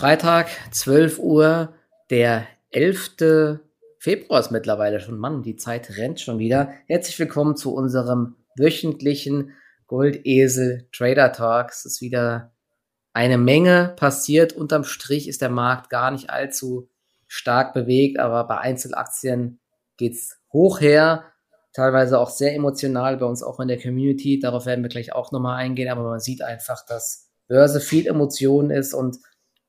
Freitag, 12 Uhr, der 11. Februar ist mittlerweile schon. Mann, die Zeit rennt schon wieder. Herzlich willkommen zu unserem wöchentlichen Goldesel Trader Talk. Es ist wieder eine Menge passiert. Unterm Strich ist der Markt gar nicht allzu stark bewegt, aber bei Einzelaktien geht's hoch her. Teilweise auch sehr emotional bei uns auch in der Community. Darauf werden wir gleich auch nochmal eingehen, aber man sieht einfach, dass Börse viel Emotionen ist und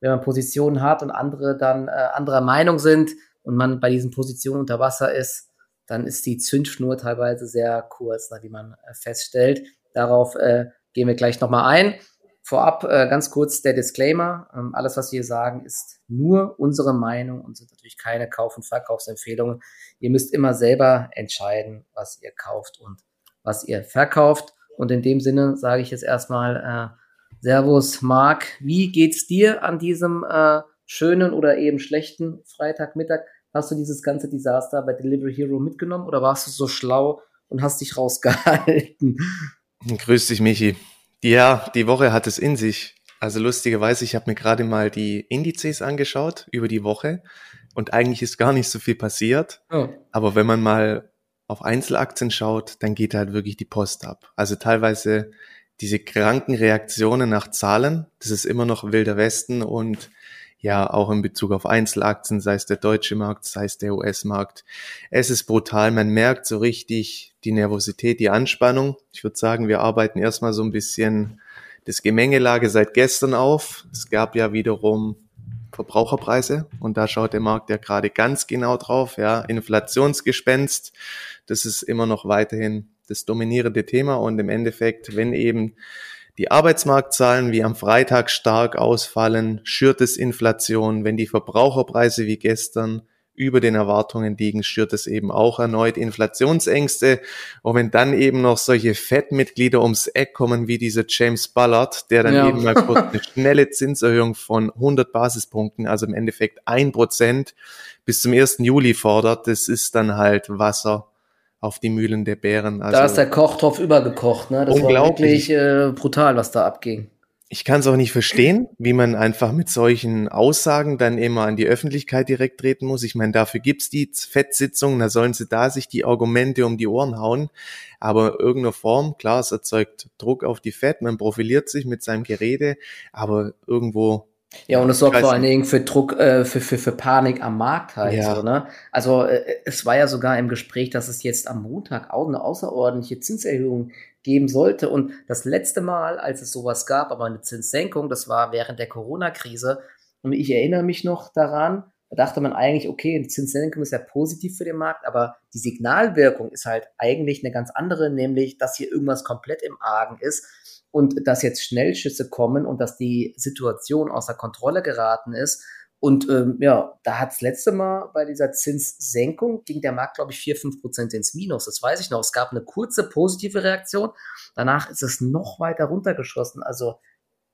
wenn man Positionen hat und andere dann äh, anderer Meinung sind und man bei diesen Positionen unter Wasser ist, dann ist die Zündschnur teilweise sehr kurz, wie man äh, feststellt. Darauf äh, gehen wir gleich nochmal ein. Vorab äh, ganz kurz der Disclaimer. Ähm, alles, was wir sagen, ist nur unsere Meinung und sind natürlich keine Kauf- und Verkaufsempfehlungen. Ihr müsst immer selber entscheiden, was ihr kauft und was ihr verkauft. Und in dem Sinne sage ich jetzt erstmal äh, Servus, Marc. Wie geht's dir an diesem äh, schönen oder eben schlechten Freitagmittag? Hast du dieses ganze Desaster bei Delivery Hero mitgenommen oder warst du so schlau und hast dich rausgehalten? Grüß dich, Michi. Ja, die Woche hat es in sich. Also lustigerweise, ich habe mir gerade mal die Indizes angeschaut über die Woche und eigentlich ist gar nicht so viel passiert. Oh. Aber wenn man mal auf Einzelaktien schaut, dann geht halt wirklich die Post ab. Also teilweise diese kranken Reaktionen nach Zahlen, das ist immer noch wilder Westen und ja, auch in Bezug auf Einzelaktien, sei es der deutsche Markt, sei es der US-Markt. Es ist brutal. Man merkt so richtig die Nervosität, die Anspannung. Ich würde sagen, wir arbeiten erstmal so ein bisschen das Gemengelage seit gestern auf. Es gab ja wiederum Verbraucherpreise und da schaut der Markt ja gerade ganz genau drauf. Ja, Inflationsgespenst, das ist immer noch weiterhin das dominierende Thema und im Endeffekt, wenn eben die Arbeitsmarktzahlen wie am Freitag stark ausfallen, schürt es Inflation. Wenn die Verbraucherpreise wie gestern über den Erwartungen liegen, schürt es eben auch erneut Inflationsängste. Und wenn dann eben noch solche Fettmitglieder ums Eck kommen, wie dieser James Ballard, der dann ja. eben mal kurz eine schnelle Zinserhöhung von 100 Basispunkten, also im Endeffekt ein Prozent bis zum 1. Juli fordert, das ist dann halt Wasser auf die Mühlen der Bären. Also da ist der Kochtopf übergekocht, ne? Das war wirklich äh, brutal, was da abging. Ich kann es auch nicht verstehen, wie man einfach mit solchen Aussagen dann immer an die Öffentlichkeit direkt treten muss. Ich meine, dafür gibt's die Fettsitzungen, da sollen sie da sich die Argumente um die Ohren hauen. Aber irgendeine Form, klar, es erzeugt Druck auf die Fett, man profiliert sich mit seinem Gerede, aber irgendwo ja, und es sorgt vor allen Dingen für Druck, äh, für, für, für Panik am Markt halt. Ja. So, ne? Also äh, es war ja sogar im Gespräch, dass es jetzt am Montag auch eine außerordentliche Zinserhöhung geben sollte. Und das letzte Mal, als es sowas gab, aber eine Zinssenkung, das war während der Corona-Krise. Und ich erinnere mich noch daran, da dachte man eigentlich, okay, eine Zinssenkung ist ja positiv für den Markt, aber die Signalwirkung ist halt eigentlich eine ganz andere, nämlich, dass hier irgendwas komplett im Argen ist und dass jetzt Schnellschüsse kommen und dass die Situation außer Kontrolle geraten ist. Und ähm, ja, da hat das letzte Mal bei dieser Zinssenkung ging der Markt, glaube ich, vier fünf Prozent ins Minus. Das weiß ich noch. Es gab eine kurze positive Reaktion. Danach ist es noch weiter runtergeschossen. Also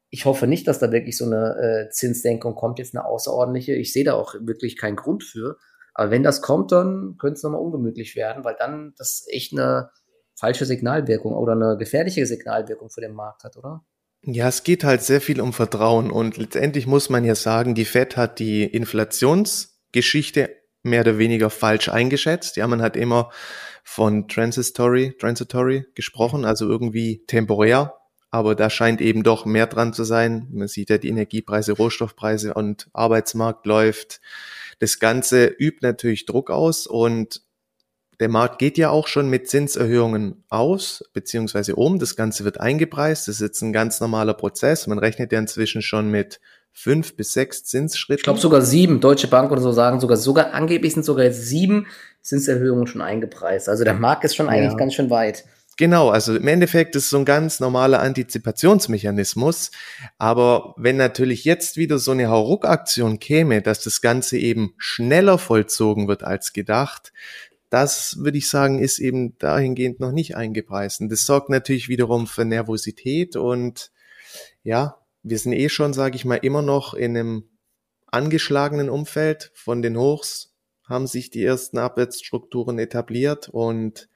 ich hoffe nicht, dass da wirklich so eine äh, Zinssenkung kommt, jetzt eine außerordentliche. Ich sehe da auch wirklich keinen Grund für. Aber wenn das kommt, dann könnte es nochmal ungemütlich werden, weil dann das echt eine falsche Signalwirkung oder eine gefährliche Signalwirkung für den Markt hat, oder? Ja, es geht halt sehr viel um Vertrauen und letztendlich muss man ja sagen, die Fed hat die Inflationsgeschichte mehr oder weniger falsch eingeschätzt. Ja, man hat immer von transitory, transitory gesprochen, also irgendwie temporär. Aber da scheint eben doch mehr dran zu sein. Man sieht ja die Energiepreise, Rohstoffpreise und Arbeitsmarkt läuft. Das Ganze übt natürlich Druck aus und der Markt geht ja auch schon mit Zinserhöhungen aus, beziehungsweise um. Das Ganze wird eingepreist. Das ist jetzt ein ganz normaler Prozess. Man rechnet ja inzwischen schon mit fünf bis sechs Zinsschritten. Ich glaube sogar sieben. Deutsche Bank oder so sagen sogar, sogar angeblich sind sogar jetzt sieben Zinserhöhungen schon eingepreist. Also der Markt ist schon eigentlich ja. ganz schön weit. Genau, also im Endeffekt ist es so ein ganz normaler Antizipationsmechanismus. Aber wenn natürlich jetzt wieder so eine Hauruck-Aktion käme, dass das Ganze eben schneller vollzogen wird als gedacht, das würde ich sagen, ist eben dahingehend noch nicht eingepreist. Und das sorgt natürlich wiederum für Nervosität und ja, wir sind eh schon, sage ich mal, immer noch in einem angeschlagenen Umfeld. Von den Hochs haben sich die ersten Abwärtsstrukturen etabliert und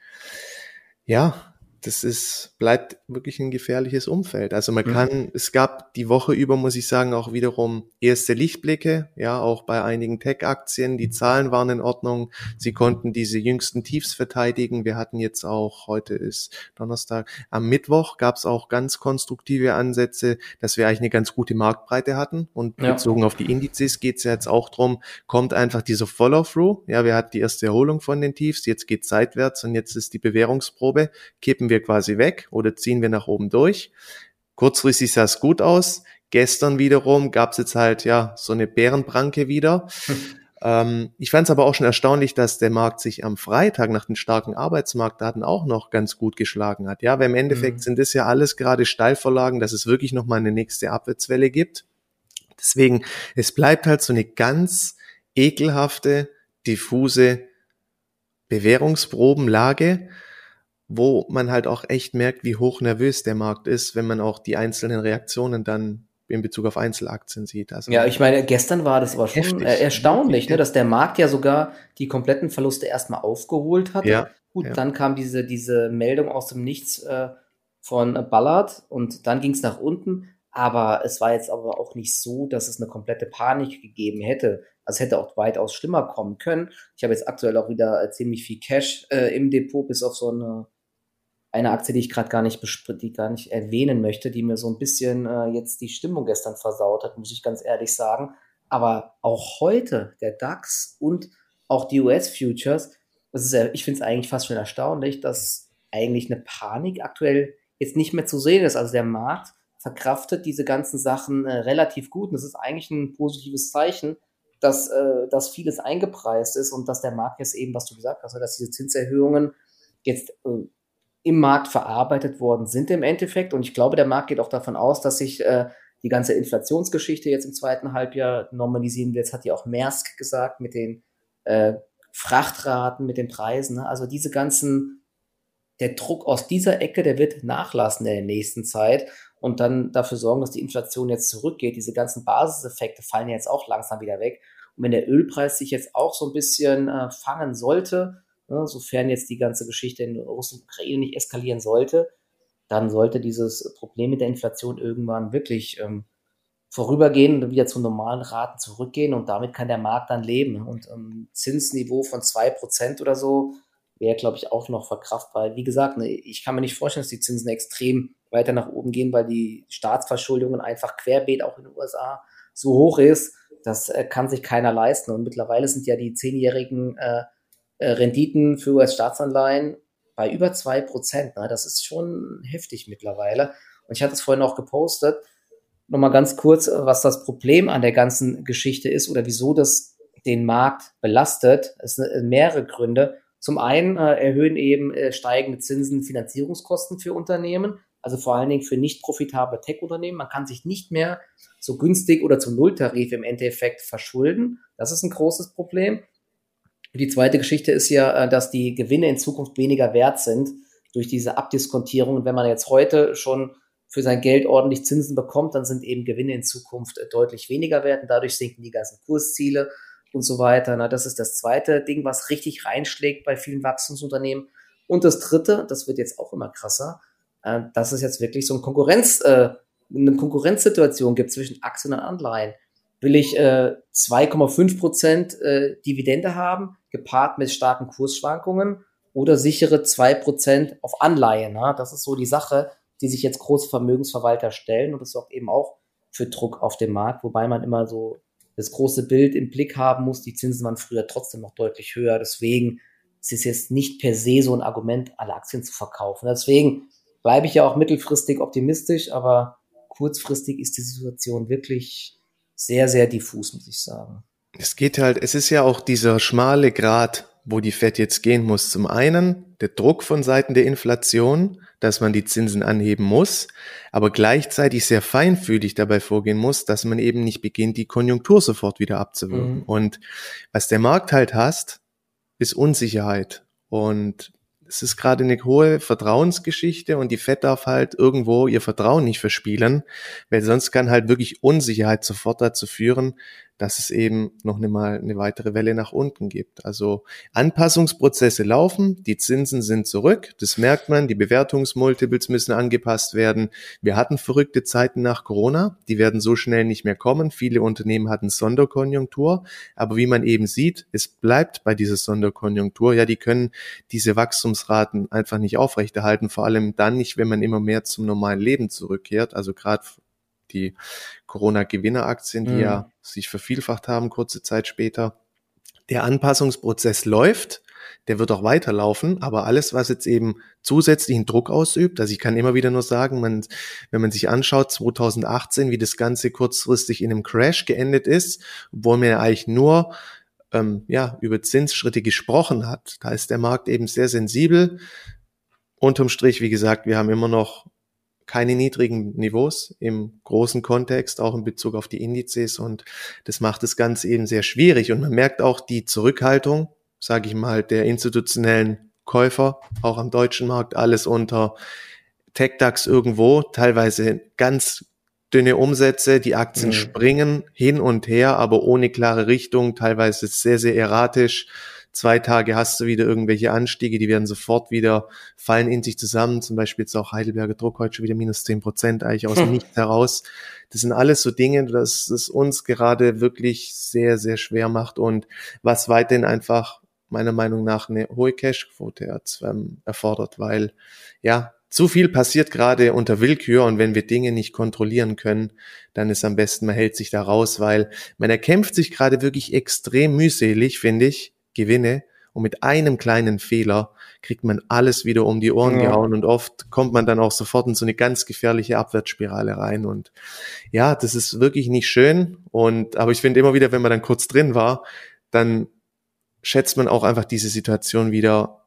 ja, das ist, bleibt wirklich ein gefährliches Umfeld. Also man mhm. kann, es gab die Woche über, muss ich sagen, auch wiederum erste Lichtblicke, ja, auch bei einigen Tech-Aktien. Die Zahlen waren in Ordnung. Sie konnten diese jüngsten Tiefs verteidigen. Wir hatten jetzt auch, heute ist Donnerstag, am Mittwoch gab es auch ganz konstruktive Ansätze, dass wir eigentlich eine ganz gute Marktbreite hatten. Und ja. bezogen auf die Indizes geht es ja jetzt auch drum, kommt einfach dieser Follow-through. Ja, wir hatten die erste Erholung von den Tiefs, jetzt geht seitwärts und jetzt ist die Bewährungsprobe. Kippen wir quasi weg oder ziehen wir nach oben durch. Kurzfristig sah es gut aus. Gestern wiederum gab es jetzt halt ja so eine Bärenbranke wieder. ähm, ich fand es aber auch schon erstaunlich, dass der Markt sich am Freitag nach den starken Arbeitsmarktdaten auch noch ganz gut geschlagen hat. Ja, weil im Endeffekt mhm. sind das ja alles gerade Steilvorlagen, dass es wirklich noch mal eine nächste Abwärtswelle gibt. Deswegen, es bleibt halt so eine ganz ekelhafte, diffuse Bewährungsprobenlage wo man halt auch echt merkt, wie hoch nervös der Markt ist, wenn man auch die einzelnen Reaktionen dann in Bezug auf Einzelaktien sieht. Also ja, ich meine, gestern war das aber schon heftig, äh, erstaunlich, ne, dass der Markt ja sogar die kompletten Verluste erstmal aufgeholt hat. Ja, Gut, ja. dann kam diese, diese Meldung aus dem Nichts äh, von Ballard und dann ging es nach unten. Aber es war jetzt aber auch nicht so, dass es eine komplette Panik gegeben hätte. Also hätte auch weitaus schlimmer kommen können. Ich habe jetzt aktuell auch wieder äh, ziemlich viel Cash äh, im Depot, bis auf so eine eine Aktie, die ich gerade gar nicht die gar nicht erwähnen möchte, die mir so ein bisschen äh, jetzt die Stimmung gestern versaut hat, muss ich ganz ehrlich sagen. Aber auch heute der DAX und auch die US-Futures, das ist ja, ich finde es eigentlich fast schon erstaunlich, dass eigentlich eine Panik aktuell jetzt nicht mehr zu sehen ist. Also der Markt verkraftet diese ganzen Sachen äh, relativ gut. Und das ist eigentlich ein positives Zeichen, dass, äh, dass vieles eingepreist ist und dass der Markt jetzt eben, was du gesagt hast, dass diese Zinserhöhungen jetzt äh, im Markt verarbeitet worden sind im Endeffekt. Und ich glaube, der Markt geht auch davon aus, dass sich äh, die ganze Inflationsgeschichte jetzt im zweiten Halbjahr normalisieren wird. Jetzt hat ja auch Maersk gesagt mit den äh, Frachtraten, mit den Preisen. Ne? Also diese ganzen, der Druck aus dieser Ecke, der wird nachlassen in der nächsten Zeit und dann dafür sorgen, dass die Inflation jetzt zurückgeht. Diese ganzen Basiseffekte fallen jetzt auch langsam wieder weg. Und wenn der Ölpreis sich jetzt auch so ein bisschen äh, fangen sollte, ne, sofern jetzt die ganze Geschichte in Russland und Ukraine nicht eskalieren sollte, dann sollte dieses Problem mit der Inflation irgendwann wirklich ähm, vorübergehen und wieder zu normalen Raten zurückgehen und damit kann der Markt dann leben. Und ähm, Zinsniveau von zwei Prozent oder so wäre, glaube ich, auch noch verkraftbar. Wie gesagt, ne, ich kann mir nicht vorstellen, dass die Zinsen extrem weiter nach oben gehen, weil die Staatsverschuldungen einfach querbeet auch in den USA so hoch ist. Das äh, kann sich keiner leisten. Und mittlerweile sind ja die zehnjährigen äh, äh, Renditen für US-Staatsanleihen bei über zwei Prozent. Ne? Das ist schon heftig mittlerweile. Und ich hatte es vorhin auch gepostet. Nochmal ganz kurz, was das Problem an der ganzen Geschichte ist oder wieso das den Markt belastet. Es sind äh, mehrere Gründe. Zum einen äh, erhöhen eben äh, steigende Zinsen Finanzierungskosten für Unternehmen, also vor allen Dingen für nicht profitable Tech-Unternehmen. Man kann sich nicht mehr so günstig oder zum Nulltarif im Endeffekt verschulden. Das ist ein großes Problem. Die zweite Geschichte ist ja, äh, dass die Gewinne in Zukunft weniger wert sind durch diese Abdiskontierung. Und wenn man jetzt heute schon für sein Geld ordentlich Zinsen bekommt, dann sind eben Gewinne in Zukunft äh, deutlich weniger wert und dadurch sinken die ganzen Kursziele und so weiter. Na, das ist das zweite Ding, was richtig reinschlägt bei vielen Wachstumsunternehmen. Und das dritte, das wird jetzt auch immer krasser, äh, dass es jetzt wirklich so ein Konkurrenz, eine Konkurrenzsituation gibt zwischen Aktien und Anleihen. Will ich äh, 2,5 Prozent äh, Dividende haben, gepaart mit starken Kursschwankungen oder sichere zwei Prozent auf Anleihen. Ne? Das ist so die Sache, die sich jetzt große Vermögensverwalter stellen und das sorgt eben auch für Druck auf dem Markt, wobei man immer so das große Bild im Blick haben muss. Die Zinsen waren früher trotzdem noch deutlich höher. Deswegen ist es jetzt nicht per se so ein Argument, alle Aktien zu verkaufen. Deswegen bleibe ich ja auch mittelfristig optimistisch, aber kurzfristig ist die Situation wirklich sehr, sehr diffus, muss ich sagen. Es geht halt, es ist ja auch dieser schmale Grad, wo die Fed jetzt gehen muss. Zum einen der Druck von Seiten der Inflation, dass man die Zinsen anheben muss, aber gleichzeitig sehr feinfühlig dabei vorgehen muss, dass man eben nicht beginnt, die Konjunktur sofort wieder abzuwirken. Mhm. Und was der Markt halt hasst, ist Unsicherheit. Und es ist gerade eine hohe Vertrauensgeschichte und die Fed darf halt irgendwo ihr Vertrauen nicht verspielen, weil sonst kann halt wirklich Unsicherheit sofort dazu führen, dass es eben noch eine, mal eine weitere Welle nach unten gibt. Also Anpassungsprozesse laufen, die Zinsen sind zurück, das merkt man, die Bewertungsmultiples müssen angepasst werden. Wir hatten verrückte Zeiten nach Corona, die werden so schnell nicht mehr kommen. Viele Unternehmen hatten Sonderkonjunktur, aber wie man eben sieht, es bleibt bei dieser Sonderkonjunktur. Ja, die können diese Wachstumsraten einfach nicht aufrechterhalten, vor allem dann nicht, wenn man immer mehr zum normalen Leben zurückkehrt. Also gerade die Corona-Gewinneraktien, die mhm. ja sich vervielfacht haben kurze Zeit später. Der Anpassungsprozess läuft, der wird auch weiterlaufen, aber alles, was jetzt eben zusätzlichen Druck ausübt, also ich kann immer wieder nur sagen, man, wenn man sich anschaut, 2018, wie das Ganze kurzfristig in einem Crash geendet ist, obwohl man ja eigentlich nur ähm, ja, über Zinsschritte gesprochen hat, da ist der Markt eben sehr sensibel. Unterm Strich, wie gesagt, wir haben immer noch keine niedrigen Niveaus im großen Kontext, auch in Bezug auf die Indizes. Und das macht das Ganze eben sehr schwierig. Und man merkt auch die Zurückhaltung, sage ich mal, der institutionellen Käufer, auch am deutschen Markt, alles unter TechDAX irgendwo, teilweise ganz dünne Umsätze, die Aktien mhm. springen hin und her, aber ohne klare Richtung, teilweise sehr, sehr erratisch zwei Tage hast du wieder irgendwelche Anstiege, die werden sofort wieder fallen in sich zusammen. Zum Beispiel jetzt auch Heidelberger Druck heute schon wieder minus zehn Prozent eigentlich aus dem Nichts heraus. Das sind alles so Dinge, dass es uns gerade wirklich sehr, sehr schwer macht und was weiterhin einfach meiner Meinung nach eine hohe Cashquote erfordert, weil ja, zu viel passiert gerade unter Willkür und wenn wir Dinge nicht kontrollieren können, dann ist am besten, man hält sich da raus, weil man erkämpft sich gerade wirklich extrem mühselig, finde ich, Gewinne und mit einem kleinen Fehler kriegt man alles wieder um die Ohren ja. gehauen und oft kommt man dann auch sofort in so eine ganz gefährliche Abwärtsspirale rein und ja, das ist wirklich nicht schön und aber ich finde immer wieder, wenn man dann kurz drin war, dann schätzt man auch einfach diese Situation wieder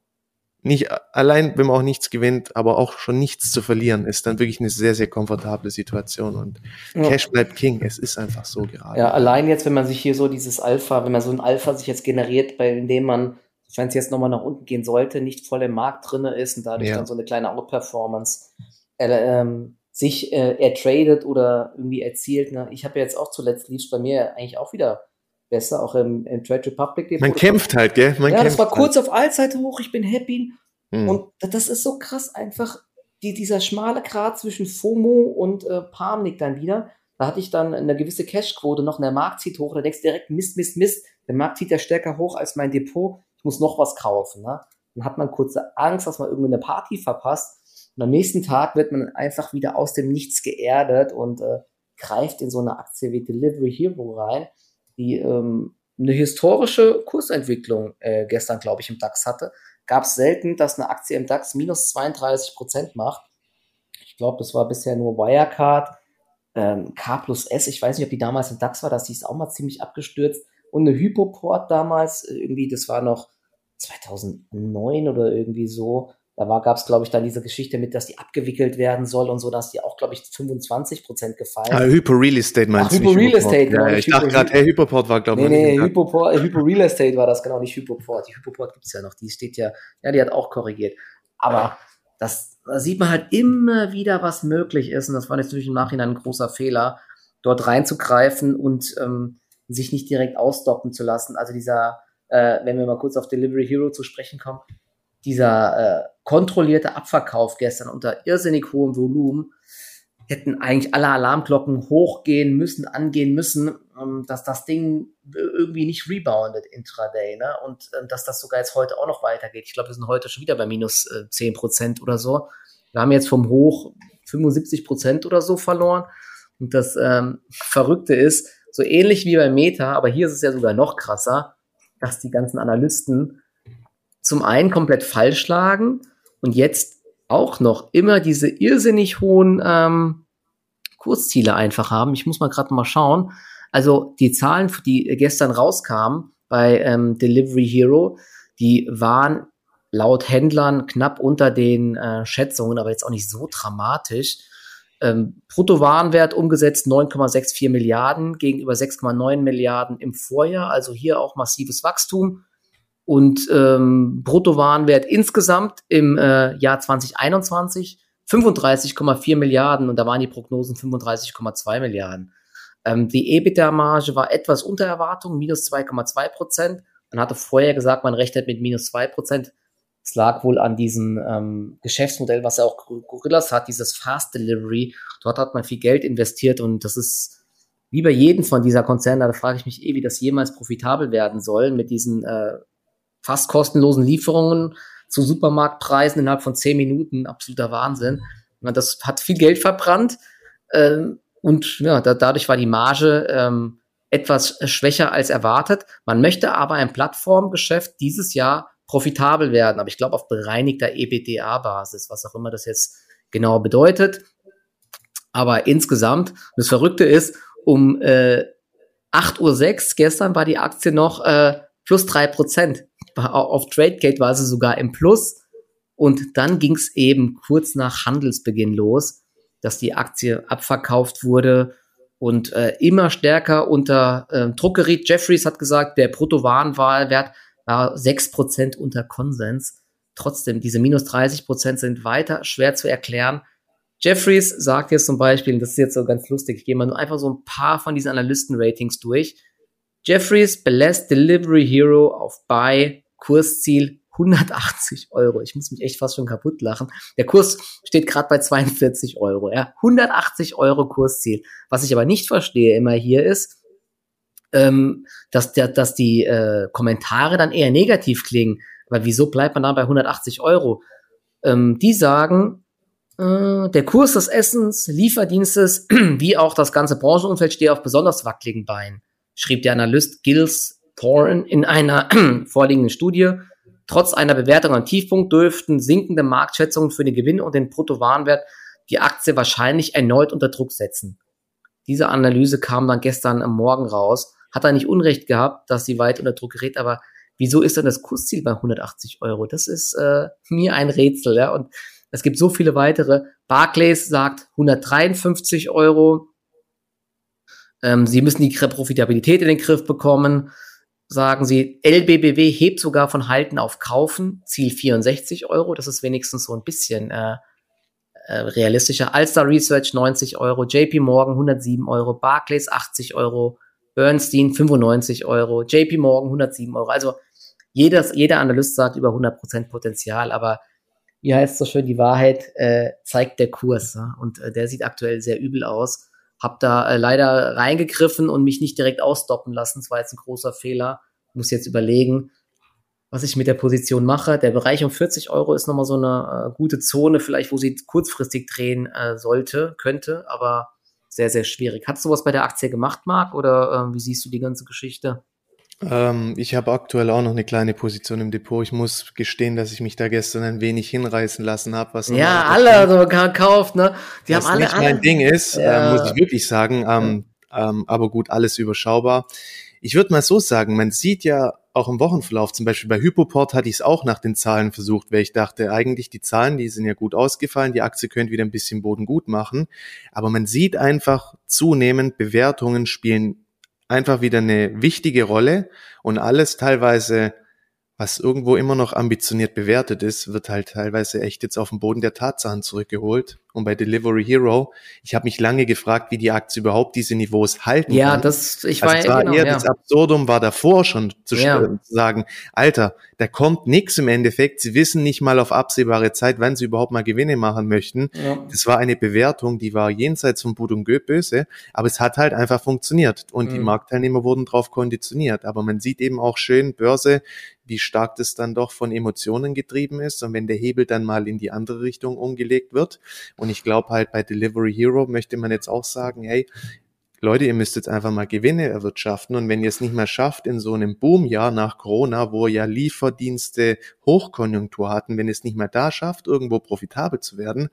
nicht allein, wenn man auch nichts gewinnt, aber auch schon nichts zu verlieren, ist dann wirklich eine sehr, sehr komfortable Situation. Und ja. Cash bleibt King. Es ist einfach so gerade. Ja, allein jetzt, wenn man sich hier so dieses Alpha, wenn man so ein Alpha sich jetzt generiert, bei dem man, wenn es jetzt nochmal nach unten gehen sollte, nicht voll im Markt drinne ist und dadurch ja. dann so eine kleine Outperformance äh, ähm, sich äh, ertradet oder irgendwie erzielt. Ne? Ich habe ja jetzt auch zuletzt lief bei mir eigentlich auch wieder besser, auch im, im Trade Republic. Depot. Man kämpft halt, gell? Man ja, das war kurz halt. auf Allzeit hoch, ich bin happy. Mhm. Und das ist so krass einfach, die, dieser schmale Grat zwischen FOMO und äh, Palm liegt dann wieder. Da hatte ich dann eine gewisse Cashquote noch, und der Markt zieht hoch, da denkst du direkt, Mist, Mist, Mist, der Markt zieht ja stärker hoch als mein Depot, ich muss noch was kaufen. Ne? Dann hat man kurze Angst, dass man irgendwie eine Party verpasst. Und am nächsten Tag wird man einfach wieder aus dem Nichts geerdet und äh, greift in so eine Aktie wie Delivery Hero rein die ähm, eine historische Kursentwicklung äh, gestern, glaube ich, im DAX hatte. Gab es selten, dass eine Aktie im DAX minus 32 Prozent macht. Ich glaube, das war bisher nur Wirecard, ähm, K plus S. Ich weiß nicht, ob die damals im DAX war, dass die ist auch mal ziemlich abgestürzt. Und eine Hypoport damals, äh, irgendwie, das war noch 2009 oder irgendwie so. Da war, gab es, glaube ich, dann diese Geschichte mit, dass die abgewickelt werden soll und so, dass die auch, glaube ich, 25 Prozent gefallen. Ah, Hypo Real Estate meinst Ach, du? Hypo Real Estate, genau. Ja, ich dachte gerade, hey, Hypoport war, glaube ich. Nee, nee, Hypoport, Hypo Real Estate war das, genau, nicht Hypoport. Die Hypoport gibt's ja noch, die steht ja, ja, die hat auch korrigiert. Aber das, da sieht man halt immer wieder, was möglich ist. Und das war natürlich im Nachhinein ein großer Fehler, dort reinzugreifen und ähm, sich nicht direkt ausdoppen zu lassen. Also dieser, äh, wenn wir mal kurz auf Delivery Hero zu sprechen kommen, dieser äh, kontrollierte Abverkauf gestern unter irrsinnig hohem Volumen hätten eigentlich alle Alarmglocken hochgehen müssen, angehen müssen, ähm, dass das Ding irgendwie nicht reboundet intraday, ne? Und äh, dass das sogar jetzt heute auch noch weitergeht. Ich glaube, wir sind heute schon wieder bei minus äh, 10 Prozent oder so. Wir haben jetzt vom Hoch 75 Prozent oder so verloren. Und das ähm, Verrückte ist, so ähnlich wie bei Meta, aber hier ist es ja sogar noch krasser, dass die ganzen Analysten zum einen komplett falsch lagen und jetzt auch noch immer diese irrsinnig hohen ähm, Kursziele einfach haben. Ich muss mal gerade mal schauen. Also die Zahlen, die gestern rauskamen bei ähm, Delivery Hero, die waren laut Händlern knapp unter den äh, Schätzungen, aber jetzt auch nicht so dramatisch. Ähm, Bruttowarenwert umgesetzt 9,64 Milliarden gegenüber 6,9 Milliarden im Vorjahr. Also hier auch massives Wachstum und ähm, Bruttowarenwert insgesamt im äh, Jahr 2021 35,4 Milliarden und da waren die Prognosen 35,2 Milliarden. Ähm, die EBITDA-Marge war etwas unter Erwartung, minus 2,2 Prozent. Man hatte vorher gesagt, man rechnet mit minus 2 Prozent. Es lag wohl an diesem ähm, Geschäftsmodell, was ja auch Gorillas hat, dieses Fast Delivery. Dort hat man viel Geld investiert und das ist wie bei jedem von dieser Konzerne, da frage ich mich eh, wie das jemals profitabel werden soll mit diesen äh, fast kostenlosen Lieferungen zu Supermarktpreisen innerhalb von zehn Minuten. Absoluter Wahnsinn. Das hat viel Geld verbrannt. Ähm, und ja, da, dadurch war die Marge ähm, etwas schwächer als erwartet. Man möchte aber ein Plattformgeschäft dieses Jahr profitabel werden, aber ich glaube auf bereinigter EBITDA-Basis, was auch immer das jetzt genau bedeutet. Aber insgesamt, das Verrückte ist, um äh, 8.06 Uhr gestern war die Aktie noch äh, plus drei Prozent. Auf TradeGate war sie sogar im Plus. Und dann ging es eben kurz nach Handelsbeginn los, dass die Aktie abverkauft wurde und äh, immer stärker unter äh, Druck geriet. Jeffries hat gesagt, der Bruttowarenwahlwert war sechs Prozent unter Konsens. Trotzdem, diese minus 30 Prozent sind weiter schwer zu erklären. Jeffries sagt jetzt zum Beispiel, das ist jetzt so ganz lustig, ich gehe mal nur einfach so ein paar von diesen Analysten-Ratings durch. Jeffries belässt Delivery Hero auf Buy, Kursziel 180 Euro. Ich muss mich echt fast schon kaputt lachen. Der Kurs steht gerade bei 42 Euro. Ja? 180 Euro Kursziel. Was ich aber nicht verstehe immer hier ist, ähm, dass, der, dass die äh, Kommentare dann eher negativ klingen. Weil wieso bleibt man da bei 180 Euro? Ähm, die sagen, äh, der Kurs des Essens, Lieferdienstes, wie auch das ganze Branchenumfeld steht auf besonders wackeligen Beinen, schrieb der Analyst Gilles Thorne in einer vorliegenden Studie. Trotz einer Bewertung am Tiefpunkt dürften sinkende Marktschätzungen für den Gewinn und den Bruttowarenwert die Aktie wahrscheinlich erneut unter Druck setzen. Diese Analyse kam dann gestern am Morgen raus hat er nicht Unrecht gehabt, dass sie weit unter Druck gerät, aber wieso ist dann das Kursziel bei 180 Euro? Das ist äh, mir ein Rätsel, ja. Und es gibt so viele weitere. Barclays sagt 153 Euro. Ähm, sie müssen die Profitabilität in den Griff bekommen. Sagen sie, LBBW hebt sogar von Halten auf Kaufen, Ziel 64 Euro. Das ist wenigstens so ein bisschen äh, äh, realistischer. Alstar Research 90 Euro, JP Morgan 107 Euro, Barclays 80 Euro, Bernstein 95 Euro, JP Morgan 107 Euro. Also jedes, jeder Analyst sagt über 100% Potenzial, aber wie heißt so schön, die Wahrheit äh, zeigt der Kurs. Ne? Und äh, der sieht aktuell sehr übel aus. Hab da äh, leider reingegriffen und mich nicht direkt ausstoppen lassen. Das war jetzt ein großer Fehler. Muss jetzt überlegen, was ich mit der Position mache. Der Bereich um 40 Euro ist nochmal so eine äh, gute Zone, vielleicht, wo sie kurzfristig drehen äh, sollte, könnte, aber sehr, sehr schwierig. Hast du was bei der Aktie gemacht, Marc, oder äh, wie siehst du die ganze Geschichte? Ähm, ich habe aktuell auch noch eine kleine Position im Depot. Ich muss gestehen, dass ich mich da gestern ein wenig hinreißen lassen habe. Was ja, alle so gekauft, ne? Die was haben alle, nicht alle. mein Ding ist, ja. äh, muss ich wirklich sagen. Ähm, ähm, aber gut, alles überschaubar. Ich würde mal so sagen, man sieht ja auch im Wochenverlauf, zum Beispiel bei Hypoport hatte ich es auch nach den Zahlen versucht, weil ich dachte, eigentlich die Zahlen, die sind ja gut ausgefallen, die Aktie könnte wieder ein bisschen Boden gut machen. Aber man sieht einfach zunehmend, Bewertungen spielen einfach wieder eine wichtige Rolle und alles teilweise was irgendwo immer noch ambitioniert bewertet ist, wird halt teilweise echt jetzt auf den Boden der Tatsachen zurückgeholt. Und bei Delivery Hero, ich habe mich lange gefragt, wie die Aktie überhaupt diese Niveaus halten ja, kann. das, ich also war genau, eher ja. das Absurdum war davor schon zu, ja. zu sagen, Alter, da kommt nichts im Endeffekt. Sie wissen nicht mal auf absehbare Zeit, wann sie überhaupt mal Gewinne machen möchten. Ja. Das war eine Bewertung, die war jenseits von Bud und böse, aber es hat halt einfach funktioniert und mhm. die Marktteilnehmer wurden drauf konditioniert. Aber man sieht eben auch schön Börse, wie stark das dann doch von Emotionen getrieben ist und wenn der Hebel dann mal in die andere Richtung umgelegt wird. Und ich glaube halt bei Delivery Hero möchte man jetzt auch sagen, hey, Leute, ihr müsst jetzt einfach mal Gewinne erwirtschaften und wenn ihr es nicht mehr schafft in so einem Boomjahr nach Corona, wo ja Lieferdienste Hochkonjunktur hatten, wenn ihr es nicht mehr da schafft, irgendwo profitabel zu werden,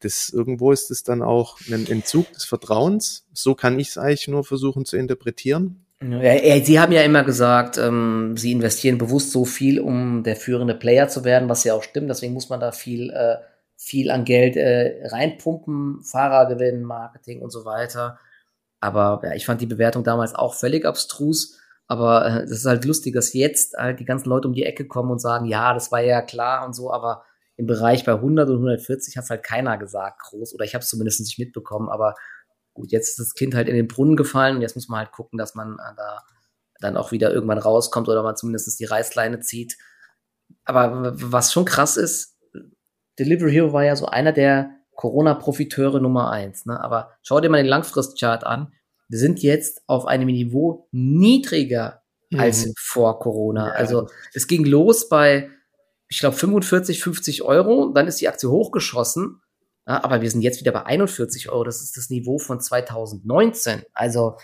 das irgendwo ist es dann auch ein Entzug des Vertrauens. So kann ich es eigentlich nur versuchen zu interpretieren. Sie haben ja immer gesagt, ähm, Sie investieren bewusst so viel, um der führende Player zu werden, was ja auch stimmt. Deswegen muss man da viel, äh, viel an Geld äh, reinpumpen, Fahrergewinn, Marketing und so weiter. Aber ja, ich fand die Bewertung damals auch völlig abstrus. Aber äh, das ist halt lustig, dass jetzt halt die ganzen Leute um die Ecke kommen und sagen, ja, das war ja klar und so, aber im Bereich bei 100 und 140 hat es halt keiner gesagt, groß. Oder ich habe es zumindest nicht mitbekommen, aber gut, jetzt ist das Kind halt in den Brunnen gefallen und jetzt muss man halt gucken, dass man äh, da dann auch wieder irgendwann rauskommt oder man zumindest die Reißleine zieht. Aber was schon krass ist, Delivery Hero war ja so einer der Corona-Profiteure Nummer eins. Ne? Aber schau dir mal den Langfristchart an. Wir sind jetzt auf einem Niveau niedriger mhm. als vor Corona. Ja. Also es ging los bei, ich glaube, 45, 50 Euro. Dann ist die Aktie hochgeschossen. Aber wir sind jetzt wieder bei 41 Euro. Das ist das Niveau von 2019. Also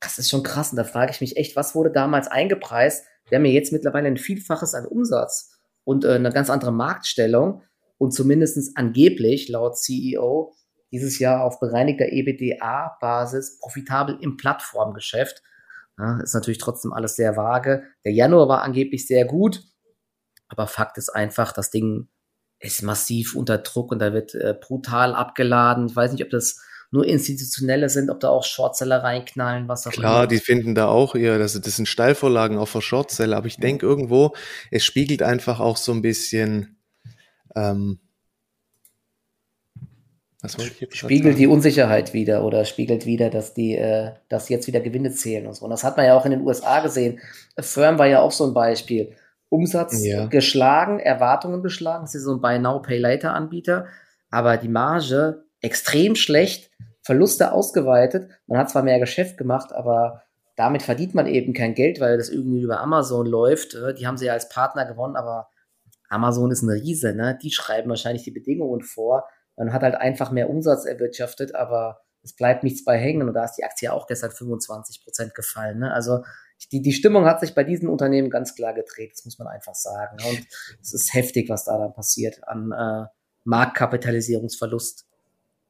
das ist schon krass. Und da frage ich mich echt, was wurde damals eingepreist? Wir haben ja jetzt mittlerweile ein Vielfaches an Umsatz und äh, eine ganz andere Marktstellung und zumindest angeblich laut CEO dieses Jahr auf bereinigter EBDA-Basis profitabel im Plattformgeschäft. Ja, ist natürlich trotzdem alles sehr vage. Der Januar war angeblich sehr gut, aber Fakt ist einfach, das Ding ist massiv unter Druck und da wird äh, brutal abgeladen. Ich weiß nicht, ob das nur institutionelle sind, ob da auch Shortseller reinknallen, was auch Klar, die finden da auch eher, also das sind Steilvorlagen auch für Shortseller, aber ich denke irgendwo, es spiegelt einfach auch so ein bisschen ähm, was ich jetzt spiegelt die Unsicherheit wieder oder spiegelt wieder, dass die, äh, dass jetzt wieder Gewinne zählen und so. Und das hat man ja auch in den USA gesehen. Firm war ja auch so ein Beispiel. Umsatz ja. geschlagen, Erwartungen geschlagen. Das ist so ein Buy Now Pay Later Anbieter, aber die Marge extrem schlecht, Verluste ausgeweitet. Man hat zwar mehr Geschäft gemacht, aber damit verdient man eben kein Geld, weil das irgendwie über Amazon läuft. Äh, die haben sie ja als Partner gewonnen, aber Amazon ist ein Riese, ne? Die schreiben wahrscheinlich die Bedingungen vor. Man hat halt einfach mehr Umsatz erwirtschaftet, aber es bleibt nichts bei hängen. Und da ist die Aktie auch gestern 25 Prozent gefallen. Ne? Also die, die Stimmung hat sich bei diesen Unternehmen ganz klar gedreht, das muss man einfach sagen. Und es ist heftig, was da dann passiert an äh, Marktkapitalisierungsverlust.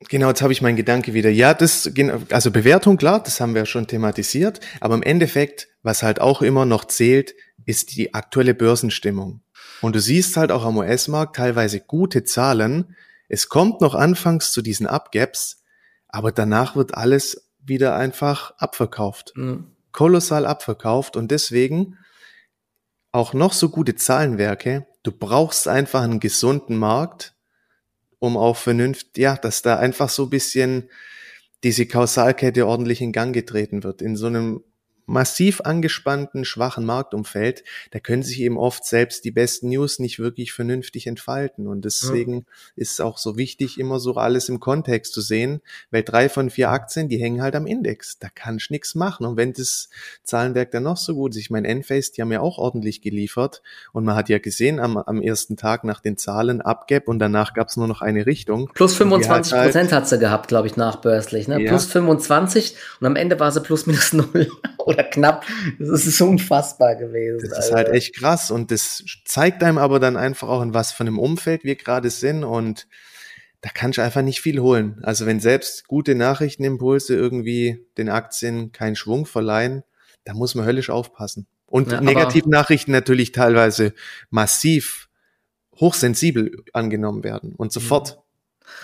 Genau, jetzt habe ich meinen Gedanke wieder. Ja, das, also Bewertung, klar, das haben wir schon thematisiert. Aber im Endeffekt, was halt auch immer noch zählt, ist die aktuelle Börsenstimmung. Und du siehst halt auch am US-Markt teilweise gute Zahlen. Es kommt noch anfangs zu diesen Upgaps, aber danach wird alles wieder einfach abverkauft. Mhm. Kolossal abverkauft und deswegen auch noch so gute Zahlenwerke. Du brauchst einfach einen gesunden Markt, um auch vernünftig, ja, dass da einfach so ein bisschen diese Kausalkette ordentlich in Gang getreten wird. In so einem massiv angespannten, schwachen Marktumfeld, da können sich eben oft selbst die besten News nicht wirklich vernünftig entfalten. Und deswegen ja. ist es auch so wichtig, immer so alles im Kontext zu sehen, weil drei von vier Aktien, die hängen halt am Index. Da kannst du nichts machen. Und wenn das Zahlenwerk dann noch so gut ist, ich meine, Enphase, die haben ja auch ordentlich geliefert. Und man hat ja gesehen am, am ersten Tag nach den Zahlen Abgap und danach gab es nur noch eine Richtung. Plus 25 halt Prozent hat, hat sie gehabt, glaube ich, nachbörslich. Ne? Ja. Plus 25 und am Ende war sie plus minus null. Oder knapp. Das ist unfassbar gewesen. Das ist halt echt krass und das zeigt einem aber dann einfach auch, in was für einem Umfeld wir gerade sind und da kannst du einfach nicht viel holen. Also wenn selbst gute Nachrichtenimpulse irgendwie den Aktien keinen Schwung verleihen, da muss man höllisch aufpassen. Und ja, Negativnachrichten natürlich teilweise massiv hochsensibel angenommen werden und sofort.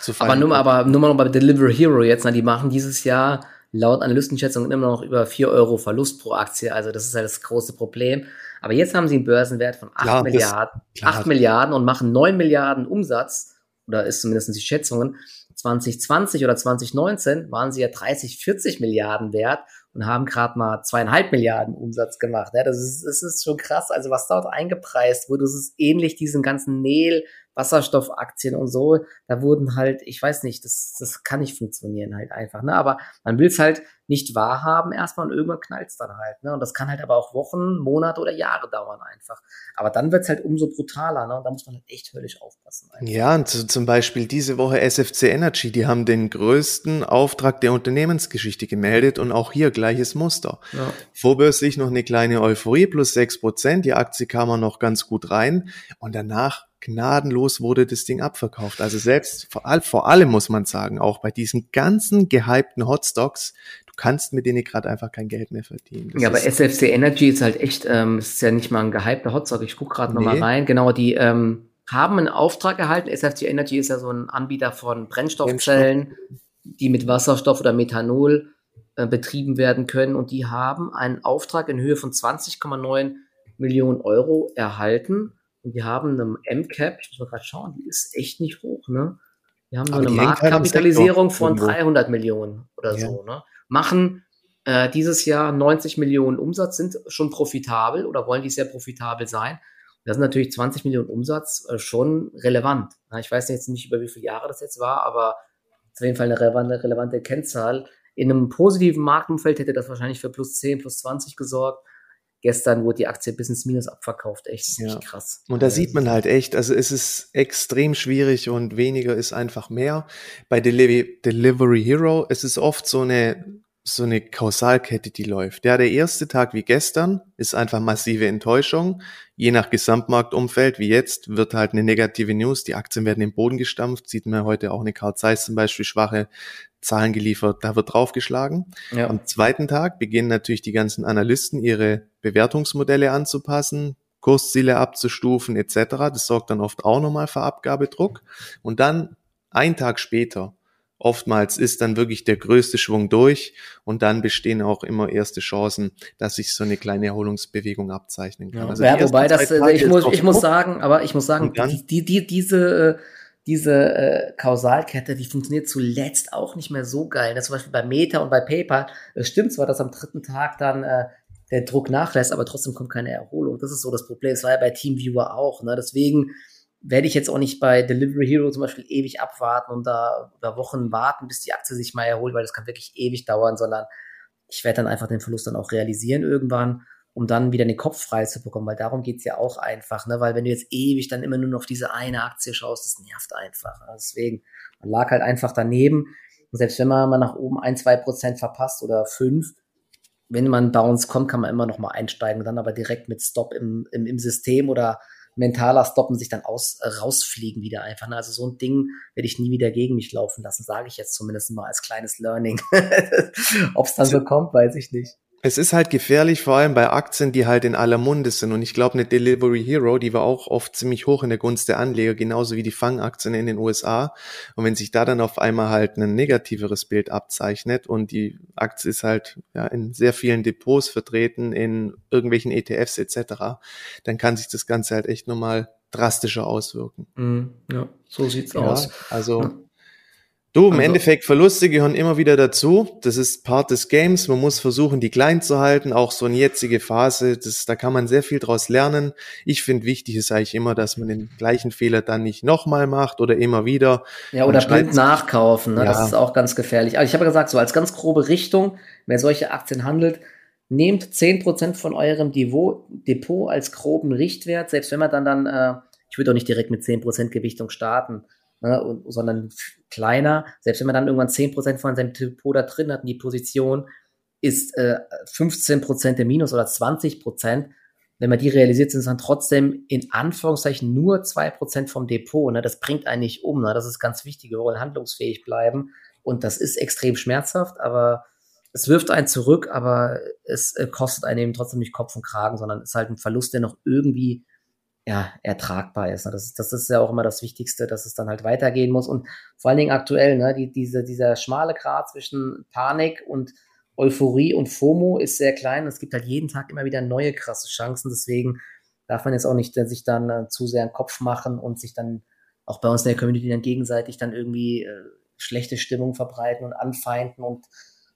Mhm. Aber nur, aber nur mal bei Delivery Hero jetzt, na, die machen dieses Jahr laut Analystenschätzungen immer noch über 4 Euro Verlust pro Aktie. Also das ist halt das große Problem. Aber jetzt haben sie einen Börsenwert von 8 klar, Milliarden, 8 Milliarden und machen 9 Milliarden Umsatz, oder ist zumindest die Schätzungen. 2020 oder 2019 waren sie ja 30, 40 Milliarden wert und haben gerade mal zweieinhalb Milliarden Umsatz gemacht. Ja, das, ist, das ist schon krass. Also was dort eingepreist wurde, das ist ähnlich diesen ganzen Neil, Wasserstoffaktien und so, da wurden halt, ich weiß nicht, das, das kann nicht funktionieren halt einfach, ne? Aber man will es halt nicht wahrhaben erstmal und irgendwann knallt es dann halt, ne? Und das kann halt aber auch Wochen, Monate oder Jahre dauern einfach. Aber dann wird es halt umso brutaler, ne? Und da muss man halt echt höllisch aufpassen. Einfach. Ja, und zum Beispiel diese Woche SFC Energy, die haben den größten Auftrag der Unternehmensgeschichte gemeldet und auch hier gleiches Muster. Ja. Vorbörslich noch eine kleine Euphorie plus sechs Prozent, die Aktie kam auch noch ganz gut rein und danach gnadenlos wurde das Ding abverkauft. Also selbst vor, all, vor allem muss man sagen, auch bei diesen ganzen gehypten Hotstocks, du kannst mit denen gerade einfach kein Geld mehr verdienen. Das ja, aber SFC Energy ist halt echt, ähm, ist ja nicht mal ein gehypter Hotstock. Ich gucke gerade nee. nochmal rein. Genau, die ähm, haben einen Auftrag erhalten. SFC Energy ist ja so ein Anbieter von Brennstoffzellen, Brennstoff. die mit Wasserstoff oder Methanol äh, betrieben werden können. Und die haben einen Auftrag in Höhe von 20,9 Millionen Euro erhalten und die haben eine MCAP, ich muss mal gerade schauen, die ist echt nicht hoch, ne? Wir haben nur eine Marktkapitalisierung von 300 Millionen oder ja. so. Ne? Machen äh, dieses Jahr 90 Millionen Umsatz, sind schon profitabel oder wollen die sehr profitabel sein. Das sind natürlich 20 Millionen Umsatz äh, schon relevant. Na, ich weiß jetzt nicht, über wie viele Jahre das jetzt war, aber auf jeden Fall eine relevante, relevante Kennzahl. In einem positiven Marktumfeld hätte das wahrscheinlich für plus 10, plus 20 gesorgt gestern wurde die Aktie bis ins Minus abverkauft. Echt, ja. krass. Und da sieht man halt echt, also es ist extrem schwierig und weniger ist einfach mehr. Bei Deli Delivery Hero es ist oft so eine so eine Kausalkette, die läuft. Ja, der erste Tag wie gestern ist einfach massive Enttäuschung. Je nach Gesamtmarktumfeld wie jetzt wird halt eine negative News. Die Aktien werden im Boden gestampft. Sieht man heute auch eine Carl Zeiss zum Beispiel schwache Zahlen geliefert. Da wird draufgeschlagen. Ja. Am zweiten Tag beginnen natürlich die ganzen Analysten ihre Bewertungsmodelle anzupassen, Kursziele abzustufen etc. Das sorgt dann oft auch nochmal für Abgabedruck. Und dann ein Tag später oftmals ist dann wirklich der größte Schwung durch und dann bestehen auch immer erste Chancen, dass sich so eine kleine Erholungsbewegung abzeichnen kann. Ja, also ja wobei das, äh, ich muss, ich muss sagen, aber ich muss sagen, die, die, die, diese, äh, diese äh, Kausalkette, die funktioniert zuletzt auch nicht mehr so geil. Das ne? zum Beispiel bei Meta und bei PayPal, es stimmt zwar, dass am dritten Tag dann äh, der Druck nachlässt, aber trotzdem kommt keine Erholung. Das ist so das Problem. Das war ja bei TeamViewer auch. Ne? Deswegen werde ich jetzt auch nicht bei Delivery Hero zum Beispiel ewig abwarten und da über Wochen warten, bis die Aktie sich mal erholt, weil das kann wirklich ewig dauern, sondern ich werde dann einfach den Verlust dann auch realisieren irgendwann, um dann wieder den Kopf frei zu bekommen, weil darum geht's ja auch einfach, ne? weil wenn du jetzt ewig dann immer nur noch auf diese eine Aktie schaust, das nervt einfach. Ne? Deswegen, man lag halt einfach daneben. Und selbst wenn man mal nach oben ein, zwei Prozent verpasst oder fünf, wenn man Bounce kommt, kann man immer noch mal einsteigen, dann aber direkt mit Stop im, im, im System oder mentaler Stoppen sich dann aus, äh, rausfliegen wieder einfach. Ne? Also so ein Ding werde ich nie wieder gegen mich laufen lassen, sage ich jetzt zumindest mal als kleines Learning. Ob es dann so kommt, weiß ich nicht. Es ist halt gefährlich, vor allem bei Aktien, die halt in aller Munde sind. Und ich glaube, eine Delivery Hero, die war auch oft ziemlich hoch in der Gunst der Anleger, genauso wie die Fangaktien in den USA. Und wenn sich da dann auf einmal halt ein negativeres Bild abzeichnet und die Aktie ist halt ja, in sehr vielen Depots vertreten, in irgendwelchen ETFs etc., dann kann sich das Ganze halt echt nochmal drastischer auswirken. Mm, ja, so sieht's ja, aus. Also ja. Du, im also, Endeffekt, Verluste gehören immer wieder dazu. Das ist Part des Games. Man muss versuchen, die klein zu halten. Auch so eine jetzige Phase, das, da kann man sehr viel draus lernen. Ich finde, wichtig ist eigentlich immer, dass man den gleichen Fehler dann nicht nochmal macht oder immer wieder. Ja, oder blind nachkaufen. Ne? Ja. Das ist auch ganz gefährlich. Also ich habe gesagt, so als ganz grobe Richtung, wer solche Aktien handelt, nehmt zehn Prozent von eurem Depot als groben Richtwert. Selbst wenn man dann dann, äh, ich würde auch nicht direkt mit zehn Prozent Gewichtung starten ne, und, sondern kleiner. Selbst wenn man dann irgendwann 10% von seinem Depot da drin hat, in die Position ist äh, 15% der Minus oder 20%. Wenn man die realisiert, sind es dann trotzdem in Anführungszeichen nur 2% vom Depot. Ne? Das bringt einen nicht um. Ne? Das ist ganz wichtig. Wir wollen handlungsfähig bleiben. Und das ist extrem schmerzhaft, aber es wirft einen zurück, aber es äh, kostet einen eben trotzdem nicht Kopf und Kragen, sondern ist halt ein Verlust, der noch irgendwie ja, ertragbar ist. Ne? Das, ist. das ist ja auch immer das Wichtigste, dass es dann halt weitergehen muss. Und vor allen Dingen aktuell, ne, die, diese, dieser schmale Grad zwischen Panik und Euphorie und FOMO ist sehr klein. Es gibt halt jeden Tag immer wieder neue krasse Chancen. Deswegen darf man jetzt auch nicht sich dann äh, zu sehr einen Kopf machen und sich dann auch bei uns in der Community dann gegenseitig dann irgendwie äh, schlechte Stimmung verbreiten und anfeinden und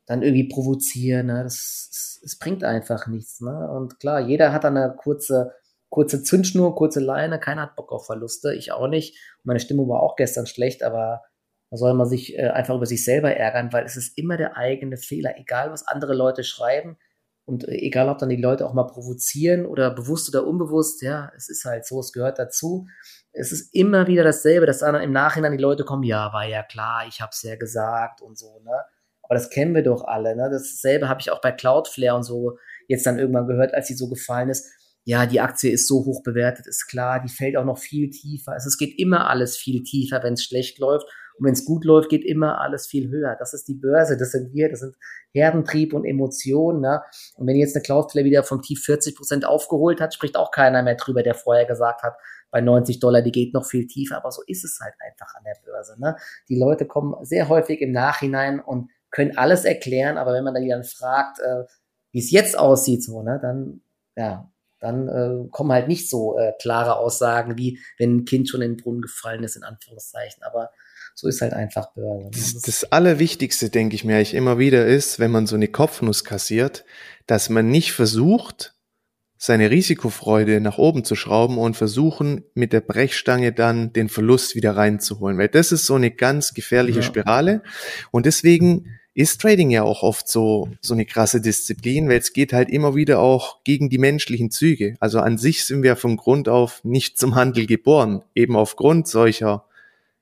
dann irgendwie provozieren. Ne? Das, das, das bringt einfach nichts. Ne? Und klar, jeder hat dann eine kurze kurze Zündschnur, kurze Leine, keiner hat Bock auf Verluste, ich auch nicht. meine Stimmung war auch gestern schlecht, aber da soll man sich äh, einfach über sich selber ärgern, weil es ist immer der eigene Fehler, egal was andere Leute schreiben und äh, egal ob dann die Leute auch mal provozieren oder bewusst oder unbewusst, ja, es ist halt so, es gehört dazu. Es ist immer wieder dasselbe, dass dann im Nachhinein die Leute kommen, ja, war ja klar, ich hab's ja gesagt und so, ne? Aber das kennen wir doch alle, ne? Dasselbe habe ich auch bei Cloudflare und so jetzt dann irgendwann gehört, als sie so gefallen ist ja, die Aktie ist so hoch bewertet, ist klar, die fällt auch noch viel tiefer. Also es geht immer alles viel tiefer, wenn es schlecht läuft. Und wenn es gut läuft, geht immer alles viel höher. Das ist die Börse, das sind wir, das sind Herdentrieb und Emotionen. Ne? Und wenn jetzt eine Cloudflare wieder vom Tief 40 Prozent aufgeholt hat, spricht auch keiner mehr drüber, der vorher gesagt hat, bei 90 Dollar, die geht noch viel tiefer. Aber so ist es halt einfach an der Börse. Ne? Die Leute kommen sehr häufig im Nachhinein und können alles erklären, aber wenn man dann fragt, äh, wie es jetzt aussieht, so, ne, dann ja, dann äh, kommen halt nicht so äh, klare Aussagen, wie wenn ein Kind schon in den Brunnen gefallen ist, in Anführungszeichen. Aber so ist halt einfach Börse. Ne? Das, das Allerwichtigste, denke ich mir eigentlich immer wieder, ist, wenn man so eine Kopfnuss kassiert, dass man nicht versucht, seine Risikofreude nach oben zu schrauben und versuchen, mit der Brechstange dann den Verlust wieder reinzuholen. Weil das ist so eine ganz gefährliche ja. Spirale. Und deswegen ist Trading ja auch oft so, so eine krasse Disziplin, weil es geht halt immer wieder auch gegen die menschlichen Züge. Also an sich sind wir vom Grund auf nicht zum Handel geboren, eben aufgrund solcher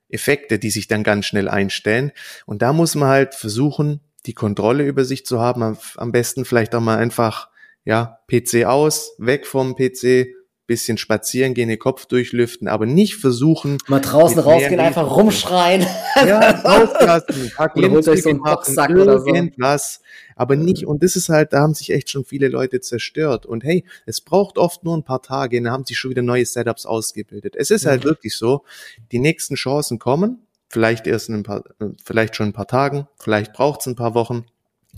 Effekte, die sich dann ganz schnell einstellen. Und da muss man halt versuchen, die Kontrolle über sich zu haben. Am besten vielleicht auch mal einfach ja, PC aus, weg vom PC, bisschen spazieren gehen, den Kopf durchlüften, aber nicht versuchen. Mal draußen rausgehen, einfach rumschreien. Ja, rauslassen, oder so einen Boxsack oder so. irgendwas. Aber nicht, und das ist halt, da haben sich echt schon viele Leute zerstört. Und hey, es braucht oft nur ein paar Tage, dann haben sich schon wieder neue Setups ausgebildet. Es ist halt wirklich so, die nächsten Chancen kommen, vielleicht erst in ein paar, vielleicht schon ein paar Tagen, vielleicht braucht es ein paar Wochen.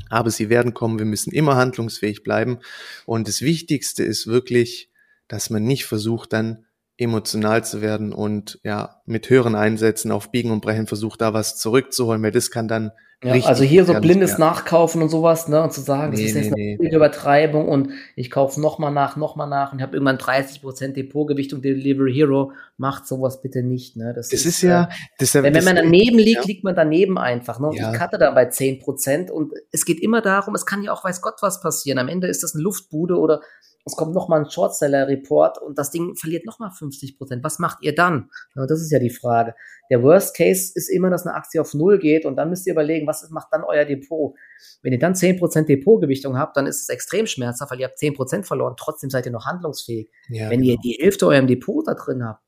Aber sie werden kommen, wir müssen immer handlungsfähig bleiben. Und das Wichtigste ist wirklich, dass man nicht versucht, dann emotional zu werden und ja, mit höheren Einsätzen auf Biegen und Brechen versucht, da was zurückzuholen, weil das kann dann ja, also hier so blindes werden. Nachkaufen und sowas, ne, und zu sagen, nee, das ist jetzt nee, eine nee. Übertreibung und ich kaufe nochmal nach, nochmal nach und ich habe irgendwann 30% Depotgewichtung, Delivery Hero, macht sowas bitte nicht, ne. Das, das ist, ist, ja, das, wenn, wenn man daneben liegt, ja. liegt man daneben einfach, ne, und ja. ich cutte dann bei 10% und es geht immer darum, es kann ja auch weiß Gott was passieren, am Ende ist das eine Luftbude oder es kommt nochmal ein Shortseller-Report und das Ding verliert nochmal 50 Prozent. Was macht ihr dann? Das ist ja die Frage. Der Worst Case ist immer, dass eine Aktie auf Null geht und dann müsst ihr überlegen, was macht dann euer Depot? Wenn ihr dann 10 Prozent Depotgewichtung habt, dann ist es extrem schmerzhaft, weil ihr habt 10 Prozent verloren. Trotzdem seid ihr noch handlungsfähig. Ja, Wenn genau. ihr die Hälfte eurem Depot da drin habt,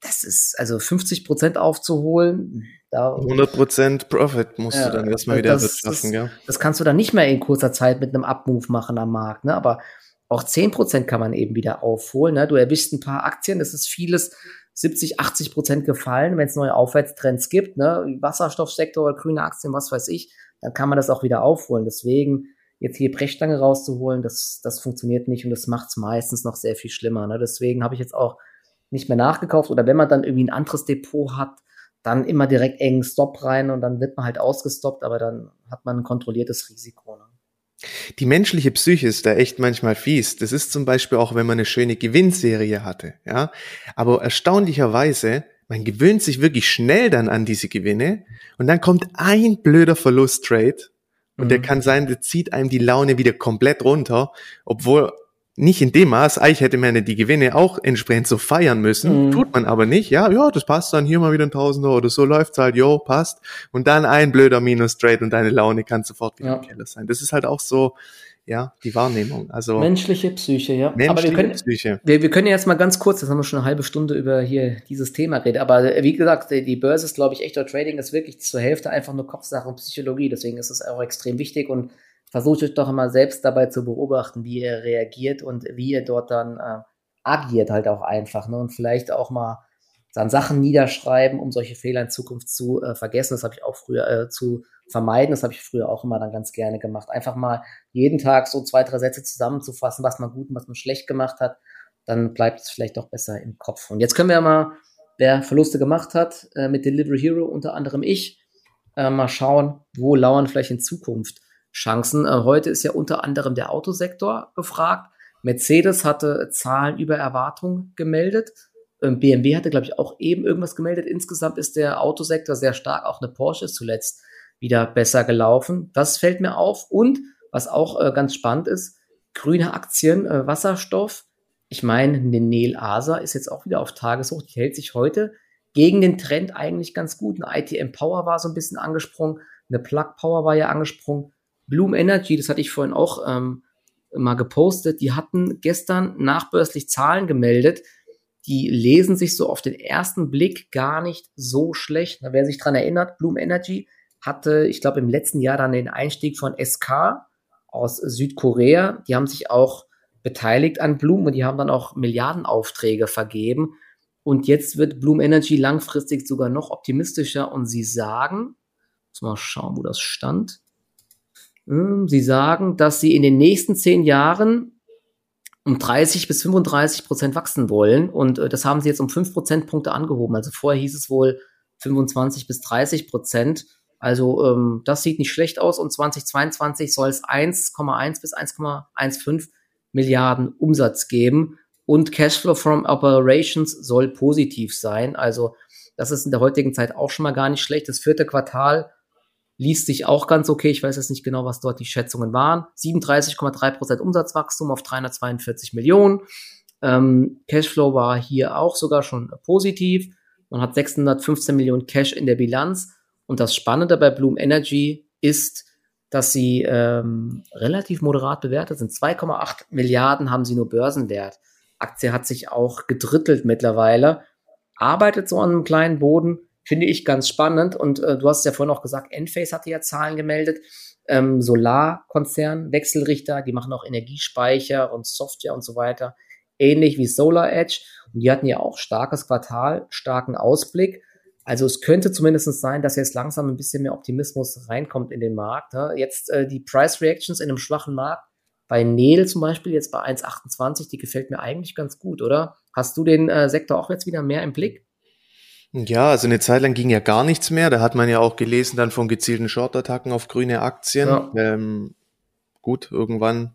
das ist also 50 Prozent aufzuholen. Da, 100 Prozent Profit musst ja, du dann erstmal wieder wirtschaften, ja. Das kannst du dann nicht mehr in kurzer Zeit mit einem Upmove machen am Markt, ne? Aber auch 10% kann man eben wieder aufholen. Ne? Du erwischst ein paar Aktien, das ist vieles 70, 80 Prozent gefallen, wenn es neue Aufwärtstrends gibt, ne? Wasserstoffsektor oder grüne Aktien, was weiß ich, dann kann man das auch wieder aufholen. Deswegen jetzt hier Brechstange rauszuholen, das, das funktioniert nicht und das macht es meistens noch sehr viel schlimmer. Ne? Deswegen habe ich jetzt auch nicht mehr nachgekauft oder wenn man dann irgendwie ein anderes Depot hat, dann immer direkt engen Stop rein und dann wird man halt ausgestoppt, aber dann hat man ein kontrolliertes Risiko. Ne? Die menschliche Psyche ist da echt manchmal fies. Das ist zum Beispiel auch, wenn man eine schöne Gewinnserie hatte, ja. Aber erstaunlicherweise, man gewöhnt sich wirklich schnell dann an diese Gewinne und dann kommt ein blöder Verlusttrade und mhm. der kann sein, der zieht einem die Laune wieder komplett runter, obwohl nicht in dem Maß, eigentlich hätte man die Gewinne auch entsprechend so feiern müssen, mhm. tut man aber nicht, ja, ja, das passt dann hier mal wieder ein Tausender oder so läuft's halt, jo, passt. Und dann ein blöder Minus-Trade und deine Laune kann sofort wieder ja. im Keller sein. Das ist halt auch so, ja, die Wahrnehmung. Also menschliche Psyche, ja. Menschliche aber wir können, Psyche. Wir, wir können jetzt mal ganz kurz, das haben wir schon eine halbe Stunde über hier dieses Thema reden. Aber wie gesagt, die Börse ist, glaube ich, echter Trading ist wirklich zur Hälfte einfach nur Kopfsache und Psychologie. Deswegen ist es auch extrem wichtig und versucht euch doch immer selbst dabei zu beobachten, wie ihr reagiert und wie ihr dort dann äh, agiert halt auch einfach. Ne? Und vielleicht auch mal dann Sachen niederschreiben, um solche Fehler in Zukunft zu äh, vergessen. Das habe ich auch früher äh, zu vermeiden. Das habe ich früher auch immer dann ganz gerne gemacht. Einfach mal jeden Tag so zwei, drei Sätze zusammenzufassen, was man gut und was man schlecht gemacht hat. Dann bleibt es vielleicht doch besser im Kopf. Und jetzt können wir mal, wer Verluste gemacht hat, äh, mit Delivery Hero, unter anderem ich, äh, mal schauen, wo lauern vielleicht in Zukunft Chancen. Äh, heute ist ja unter anderem der Autosektor gefragt. Mercedes hatte Zahlen über Erwartung gemeldet. Ähm, BMW hatte, glaube ich, auch eben irgendwas gemeldet. Insgesamt ist der Autosektor sehr stark. Auch eine Porsche ist zuletzt wieder besser gelaufen. Das fällt mir auf. Und was auch äh, ganz spannend ist, grüne Aktien, äh, Wasserstoff. Ich meine, Nenel Asa ist jetzt auch wieder auf Tageshoch. Die hält sich heute gegen den Trend eigentlich ganz gut. Eine ITM Power war so ein bisschen angesprungen. Eine Plug Power war ja angesprungen. Bloom Energy, das hatte ich vorhin auch ähm, mal gepostet, die hatten gestern nachbörslich Zahlen gemeldet, die lesen sich so auf den ersten Blick gar nicht so schlecht. Na, wer sich dran erinnert, Bloom Energy hatte, ich glaube, im letzten Jahr dann den Einstieg von SK aus Südkorea. Die haben sich auch beteiligt an Bloom und die haben dann auch Milliardenaufträge vergeben. Und jetzt wird Bloom Energy langfristig sogar noch optimistischer und sie sagen, muss mal schauen, wo das stand. Hm, sie sagen, dass sie in den nächsten zehn Jahren um 30 bis 35 Prozent wachsen wollen. Und äh, das haben sie jetzt um fünf Prozentpunkte angehoben. Also vorher hieß es wohl 25 bis 30 Prozent. Also ähm, das sieht nicht schlecht aus und 2022 soll es 1,1 bis 1,15 Milliarden Umsatz geben und Cashflow from Operations soll positiv sein. Also das ist in der heutigen Zeit auch schon mal gar nicht schlecht. Das vierte Quartal liest sich auch ganz okay. Ich weiß jetzt nicht genau, was dort die Schätzungen waren. 37,3 Prozent Umsatzwachstum auf 342 Millionen. Ähm, Cashflow war hier auch sogar schon positiv. Man hat 615 Millionen Cash in der Bilanz. Und das Spannende bei Bloom Energy ist, dass sie ähm, relativ moderat bewertet sind. 2,8 Milliarden haben sie nur Börsenwert. Aktie hat sich auch gedrittelt mittlerweile. Arbeitet so an einem kleinen Boden, finde ich ganz spannend. Und äh, du hast ja vorhin auch gesagt, Enphase hatte ja Zahlen gemeldet. Ähm, Solarkonzern, Wechselrichter, die machen auch Energiespeicher und Software und so weiter. Ähnlich wie Solar Edge. Und die hatten ja auch starkes Quartal, starken Ausblick. Also es könnte zumindest sein, dass jetzt langsam ein bisschen mehr Optimismus reinkommt in den Markt. Ne? Jetzt äh, die Price Reactions in einem schwachen Markt. Bei Nel zum Beispiel jetzt bei 1,28, die gefällt mir eigentlich ganz gut, oder? Hast du den äh, Sektor auch jetzt wieder mehr im Blick? Ja, also eine Zeit lang ging ja gar nichts mehr. Da hat man ja auch gelesen dann von gezielten Short-Attacken auf grüne Aktien. Ja. Ähm, gut, irgendwann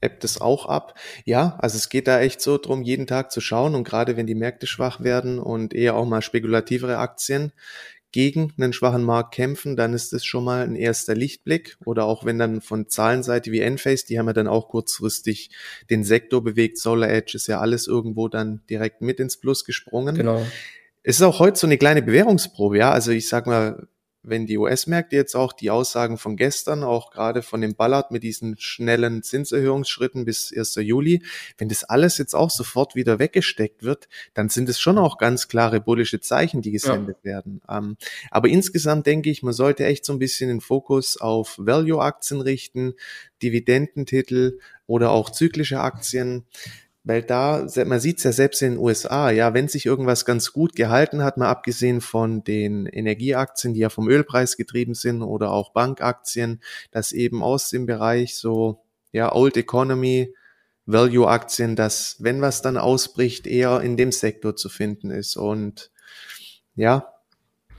ebbt es auch ab. Ja, also es geht da echt so drum, jeden Tag zu schauen und gerade wenn die Märkte schwach werden und eher auch mal spekulativere Aktien gegen einen schwachen Markt kämpfen, dann ist das schon mal ein erster Lichtblick. Oder auch wenn dann von Zahlenseite wie Enphase, die haben ja dann auch kurzfristig den Sektor bewegt. Solar Edge ist ja alles irgendwo dann direkt mit ins Plus gesprungen. Genau. Es ist auch heute so eine kleine Bewährungsprobe, ja. Also ich sag mal, wenn die US-Märkte jetzt auch die Aussagen von gestern, auch gerade von dem Ballard mit diesen schnellen Zinserhöhungsschritten bis 1. Juli, wenn das alles jetzt auch sofort wieder weggesteckt wird, dann sind es schon auch ganz klare bullische Zeichen, die gesendet ja. werden. Ähm, aber insgesamt denke ich, man sollte echt so ein bisschen den Fokus auf Value-Aktien richten, Dividendentitel oder auch zyklische Aktien weil da, man sieht es ja selbst in den USA, ja, wenn sich irgendwas ganz gut gehalten hat, mal abgesehen von den Energieaktien, die ja vom Ölpreis getrieben sind oder auch Bankaktien, dass eben aus dem Bereich so, ja, Old Economy, Value-Aktien, dass, wenn was dann ausbricht, eher in dem Sektor zu finden ist. Und ja,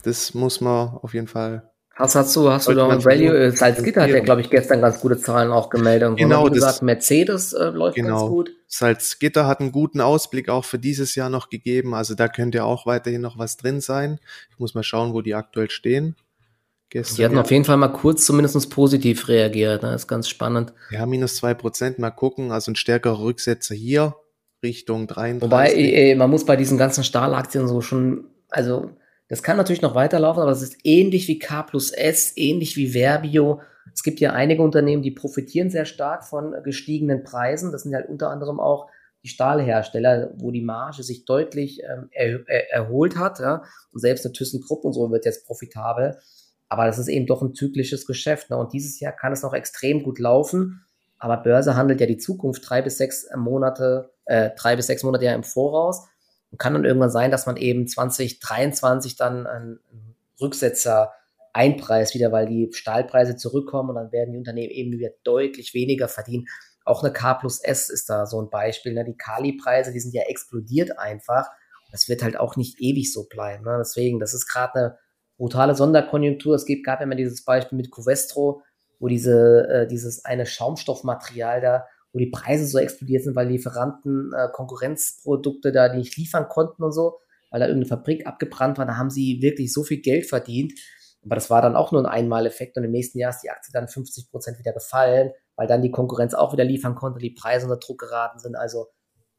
das muss man auf jeden Fall Hast, hast du, hast du da ein Value? Äh, Salzgitter hat ja, glaube ich, gestern ganz gute Zahlen auch gemeldet. Und genau, gesagt, Mercedes äh, läuft genau. ganz gut. Salzgitter hat einen guten Ausblick auch für dieses Jahr noch gegeben. Also da könnte auch weiterhin noch was drin sein. Ich muss mal schauen, wo die aktuell stehen. Gestern, die hatten ja. auf jeden Fall mal kurz zumindest positiv reagiert. Ne? Das ist ganz spannend. Ja, minus zwei Prozent. Mal gucken. Also ein stärkerer Rücksetzer hier Richtung 33. Wobei, ey, man muss bei diesen ganzen Stahlaktien so schon, also das kann natürlich noch weiterlaufen, aber es ist ähnlich wie K plus S, ähnlich wie Verbio. Es gibt ja einige Unternehmen, die profitieren sehr stark von gestiegenen Preisen. Das sind halt unter anderem auch die Stahlhersteller, wo die Marge sich deutlich ähm, er, er, erholt hat. Ja? Und selbst eine ThyssenKrupp und so wird jetzt profitabel. Aber das ist eben doch ein zyklisches Geschäft. Ne? Und dieses Jahr kann es noch extrem gut laufen. Aber Börse handelt ja die Zukunft drei bis sechs Monate, äh, drei bis sechs Monate ja im Voraus. Und kann dann irgendwann sein, dass man eben 2023 dann einen Rücksetzer einpreist wieder, weil die Stahlpreise zurückkommen und dann werden die Unternehmen eben wieder deutlich weniger verdienen. Auch eine K plus S ist da so ein Beispiel. Ne? Die Kali-Preise, die sind ja explodiert einfach. Das wird halt auch nicht ewig so bleiben. Ne? Deswegen, das ist gerade eine brutale Sonderkonjunktur. Es gibt, gab immer dieses Beispiel mit Covestro, wo diese, äh, dieses eine Schaumstoffmaterial da wo die Preise so explodiert sind, weil Lieferanten äh, Konkurrenzprodukte da nicht liefern konnten und so, weil da irgendeine Fabrik abgebrannt war, da haben sie wirklich so viel Geld verdient. Aber das war dann auch nur ein Einmaleffekt und im nächsten Jahr ist die Aktie dann 50 Prozent wieder gefallen, weil dann die Konkurrenz auch wieder liefern konnte, die Preise unter Druck geraten sind. Also,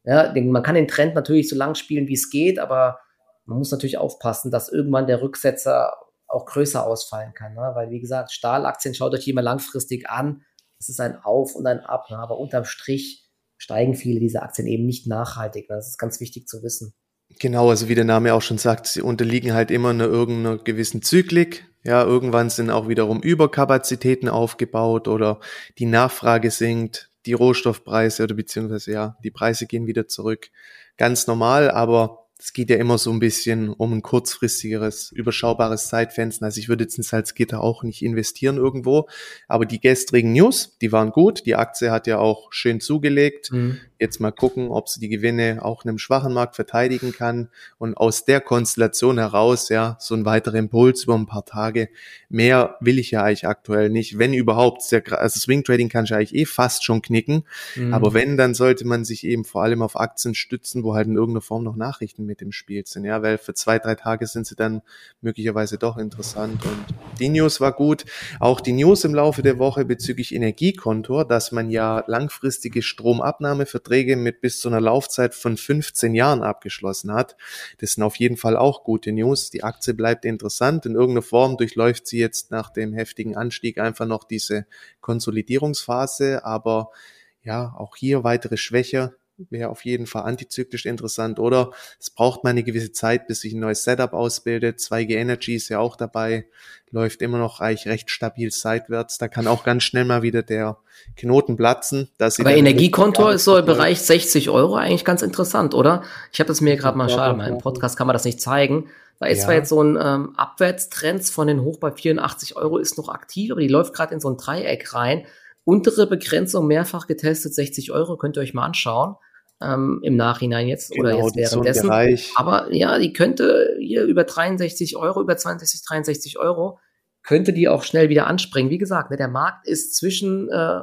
ja, man kann den Trend natürlich so lang spielen, wie es geht, aber man muss natürlich aufpassen, dass irgendwann der Rücksetzer auch größer ausfallen kann. Ne? Weil, wie gesagt, Stahlaktien schaut euch die immer langfristig an es ist ein Auf und ein Ab, ne? aber unterm Strich steigen viele dieser Aktien eben nicht nachhaltig. Ne? Das ist ganz wichtig zu wissen. Genau, also wie der Name auch schon sagt, sie unterliegen halt immer einer irgendeiner gewissen Zyklik. Ja, irgendwann sind auch wiederum Überkapazitäten aufgebaut oder die Nachfrage sinkt, die Rohstoffpreise oder beziehungsweise ja, die Preise gehen wieder zurück. Ganz normal, aber es geht ja immer so ein bisschen um ein kurzfristigeres, überschaubares Zeitfenster. Also ich würde jetzt in Salzgitter auch nicht investieren irgendwo. Aber die gestrigen News, die waren gut. Die Aktie hat ja auch schön zugelegt. Mhm. Jetzt mal gucken, ob sie die Gewinne auch in einem schwachen Markt verteidigen kann. Und aus der Konstellation heraus, ja, so ein weiterer Impuls über ein paar Tage. Mehr will ich ja eigentlich aktuell nicht. Wenn überhaupt, also Swing Trading kann ich eigentlich eh fast schon knicken. Mhm. Aber wenn, dann sollte man sich eben vor allem auf Aktien stützen, wo halt in irgendeiner Form noch Nachrichten mit im Spiel sind, ja, weil für zwei, drei Tage sind sie dann möglicherweise doch interessant. Und die News war gut. Auch die News im Laufe der Woche bezüglich Energiekontor, dass man ja langfristige Stromabnahmeverträge mit bis zu einer Laufzeit von 15 Jahren abgeschlossen hat. Das sind auf jeden Fall auch gute News. Die Aktie bleibt interessant. In irgendeiner Form durchläuft sie jetzt nach dem heftigen Anstieg einfach noch diese Konsolidierungsphase, aber ja, auch hier weitere Schwäche wäre auf jeden Fall antizyklisch interessant. Oder es braucht mal eine gewisse Zeit, bis sich ein neues Setup ausbildet. 2G Energy ist ja auch dabei, läuft immer noch reich, recht stabil seitwärts. Da kann auch ganz schnell mal wieder der Knoten platzen. Dass Aber Energiekonto ist so im Bereich 60 Euro eigentlich ganz interessant, oder? Ich habe das mir gerade mal, schade, mal im Podcast kann man das nicht zeigen. Da ist ja. zwar jetzt so ein ähm, Abwärtstrend von den Hoch bei 84 Euro ist noch aktiv, aber die läuft gerade in so ein Dreieck rein. Untere Begrenzung mehrfach getestet, 60 Euro, könnt ihr euch mal anschauen ähm, im Nachhinein jetzt genau, oder jetzt währenddessen. Aber ja, die könnte hier über 63 Euro, über 62, 63 Euro, könnte die auch schnell wieder anspringen. Wie gesagt, ne, der Markt ist zwischen äh,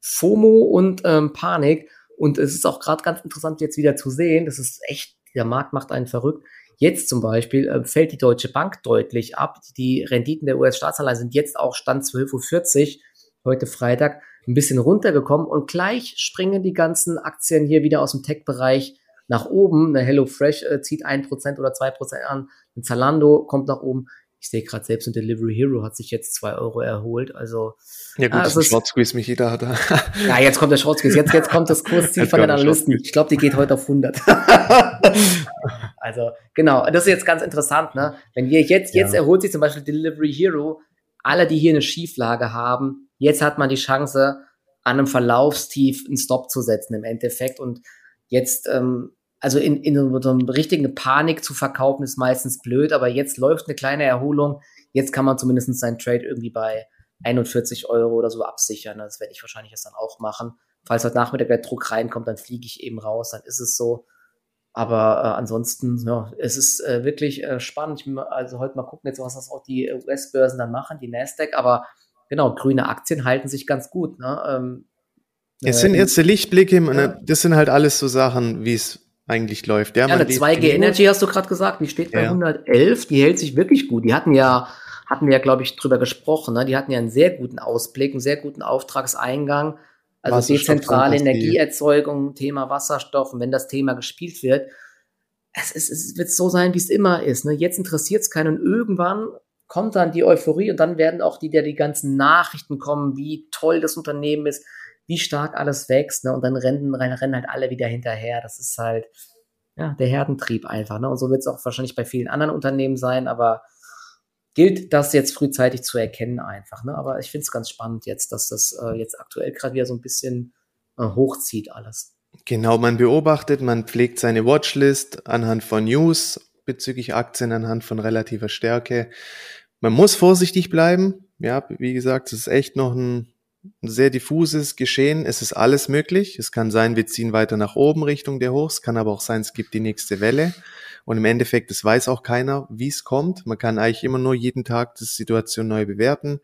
FOMO und ähm, Panik und es ist auch gerade ganz interessant jetzt wieder zu sehen. Das ist echt, der Markt macht einen verrückt. Jetzt zum Beispiel äh, fällt die Deutsche Bank deutlich ab. Die Renditen der US-Staatsanleihen sind jetzt auch Stand 12.40 Uhr, heute Freitag ein bisschen runtergekommen und gleich springen die ganzen Aktien hier wieder aus dem Tech-Bereich nach oben. Eine HelloFresh äh, zieht ein Prozent oder zwei Prozent an, ein Zalando kommt nach oben. Ich sehe gerade selbst ein Delivery Hero hat sich jetzt zwei Euro erholt. Also ja gut, also Short Squeeze mich jeder hat. ja, jetzt kommt der Short Squeeze. Jetzt, jetzt kommt das Kursziel von den Analysten. Ich glaube, die geht heute auf 100. also genau, das ist jetzt ganz interessant. Ne? Wenn wir jetzt jetzt ja. erholt sich zum Beispiel Delivery Hero. Alle, die hier eine Schieflage haben, Jetzt hat man die Chance, an einem Verlaufstief einen Stop zu setzen im Endeffekt. Und jetzt, ähm, also in, in so einem richtigen Panik zu verkaufen, ist meistens blöd, aber jetzt läuft eine kleine Erholung. Jetzt kann man zumindest seinen Trade irgendwie bei 41 Euro oder so absichern. Das werde ich wahrscheinlich jetzt dann auch machen. Falls heute Nachmittag der Druck reinkommt, dann fliege ich eben raus, dann ist es so. Aber äh, ansonsten, ja, es ist äh, wirklich äh, spannend. Ich, also heute mal gucken jetzt, was das auch die US-Börsen dann machen, die Nasdaq. Aber genau, grüne Aktien halten sich ganz gut. Ne? Ähm, es sind jetzt die Lichtblicke, ja. das sind halt alles so Sachen, wie es eigentlich läuft. Ja, ja eine 2G Energy hast du gerade gesagt, die steht bei ja. 111, die hält sich wirklich gut. Die hatten ja, hatten wir ja, glaube ich, drüber gesprochen, ne? die hatten ja einen sehr guten Ausblick, einen sehr guten Auftragseingang. Also dezentrale Energieerzeugung, Thema Wasserstoff. Und wenn das Thema gespielt wird, es, es, es wird so sein, wie es immer ist. Ne? Jetzt interessiert es keinen und irgendwann kommt dann die Euphorie und dann werden auch die, die ganzen Nachrichten kommen, wie toll das Unternehmen ist, wie stark alles wächst, ne? Und dann rennen, rennen halt alle wieder hinterher. Das ist halt, ja, der Herdentrieb einfach, ne? Und so wird es auch wahrscheinlich bei vielen anderen Unternehmen sein, aber gilt das jetzt frühzeitig zu erkennen einfach, ne? Aber ich finde es ganz spannend jetzt, dass das äh, jetzt aktuell gerade wieder so ein bisschen äh, hochzieht alles. Genau, man beobachtet, man pflegt seine Watchlist anhand von News bezüglich Aktien, anhand von relativer Stärke. Man muss vorsichtig bleiben. Ja, wie gesagt, es ist echt noch ein, sehr diffuses Geschehen. Es ist alles möglich. Es kann sein, wir ziehen weiter nach oben Richtung der Hochs. Kann aber auch sein, es gibt die nächste Welle. Und im Endeffekt, es weiß auch keiner, wie es kommt. Man kann eigentlich immer nur jeden Tag die Situation neu bewerten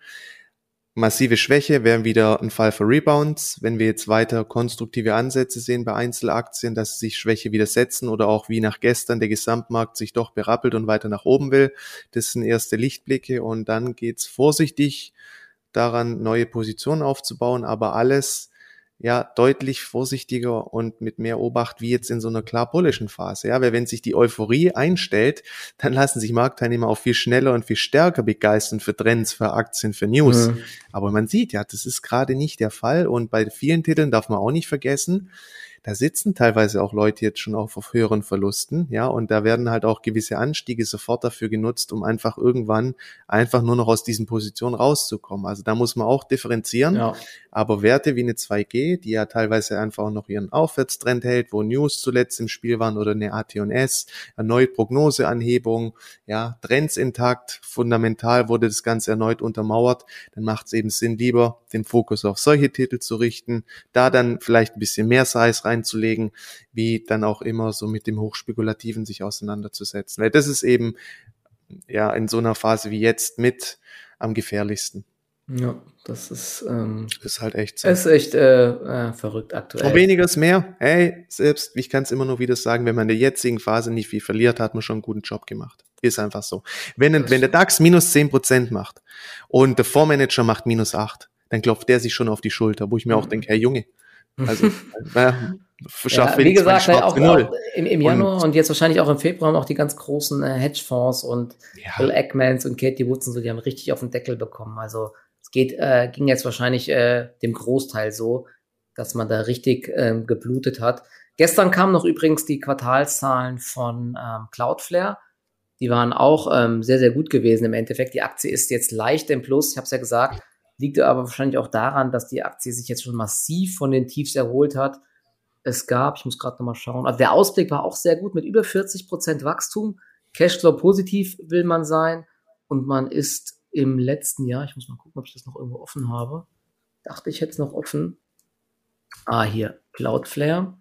massive Schwäche wäre wieder ein Fall für Rebounds. Wenn wir jetzt weiter konstruktive Ansätze sehen bei Einzelaktien, dass sich Schwäche widersetzen oder auch wie nach gestern der Gesamtmarkt sich doch berappelt und weiter nach oben will, das sind erste Lichtblicke und dann geht's vorsichtig daran, neue Positionen aufzubauen, aber alles ja deutlich vorsichtiger und mit mehr Obacht wie jetzt in so einer klar bullischen Phase. Ja, weil wenn sich die Euphorie einstellt, dann lassen sich Marktteilnehmer auch viel schneller und viel stärker begeistern für Trends, für Aktien, für News. Mhm. Aber man sieht ja, das ist gerade nicht der Fall und bei vielen Titeln darf man auch nicht vergessen, da sitzen teilweise auch Leute jetzt schon auf, auf höheren Verlusten, ja, und da werden halt auch gewisse Anstiege sofort dafür genutzt, um einfach irgendwann einfach nur noch aus diesen Positionen rauszukommen. Also da muss man auch differenzieren. Ja. Aber Werte wie eine 2G, die ja teilweise einfach auch noch ihren Aufwärtstrend hält, wo News zuletzt im Spiel waren oder eine AT&S, erneut Prognoseanhebung, ja, Trends intakt, fundamental wurde das Ganze erneut untermauert, dann macht es eben Sinn, lieber den Fokus auf solche Titel zu richten, da dann vielleicht ein bisschen mehr Size reinzulegen, wie dann auch immer so mit dem Hochspekulativen sich auseinanderzusetzen. Weil das ist eben ja in so einer Phase wie jetzt mit am gefährlichsten. Ja, das ist, ähm, ist halt echt so. Ist echt äh, äh, verrückt aktuell. Und weniger ist mehr. Hey, selbst, ich kann es immer nur wieder sagen, wenn man in der jetzigen Phase nicht viel verliert, hat man schon einen guten Job gemacht. Ist einfach so. Wenn, wenn der DAX minus zehn Prozent macht und der Fondsmanager macht minus acht, dann klopft der sich schon auf die Schulter, wo ich mir auch mhm. denke, hey Junge, also äh, ja, wie gesagt, halt auch, auch im, im, Januar und, und, jetzt wahrscheinlich auch im Februar haben auch die ganz großen äh, Hedgefonds und ja. Bill Eckmans und Katie Woods und so, die haben richtig auf den Deckel bekommen. Also geht, äh, ging jetzt wahrscheinlich äh, dem Großteil so, dass man da richtig ähm, geblutet hat. Gestern kamen noch übrigens die Quartalszahlen von ähm, Cloudflare. Die waren auch ähm, sehr, sehr gut gewesen im Endeffekt. Die Aktie ist jetzt leicht im Plus, ich habe es ja gesagt, liegt aber wahrscheinlich auch daran, dass die Aktie sich jetzt schon massiv von den Tiefs erholt hat. Es gab, ich muss gerade nochmal schauen, also der Ausblick war auch sehr gut mit über 40 Prozent Wachstum. Cashflow positiv will man sein und man ist im letzten Jahr, ich muss mal gucken, ob ich das noch irgendwo offen habe. Dachte ich jetzt noch offen. Ah, hier, Cloudflare.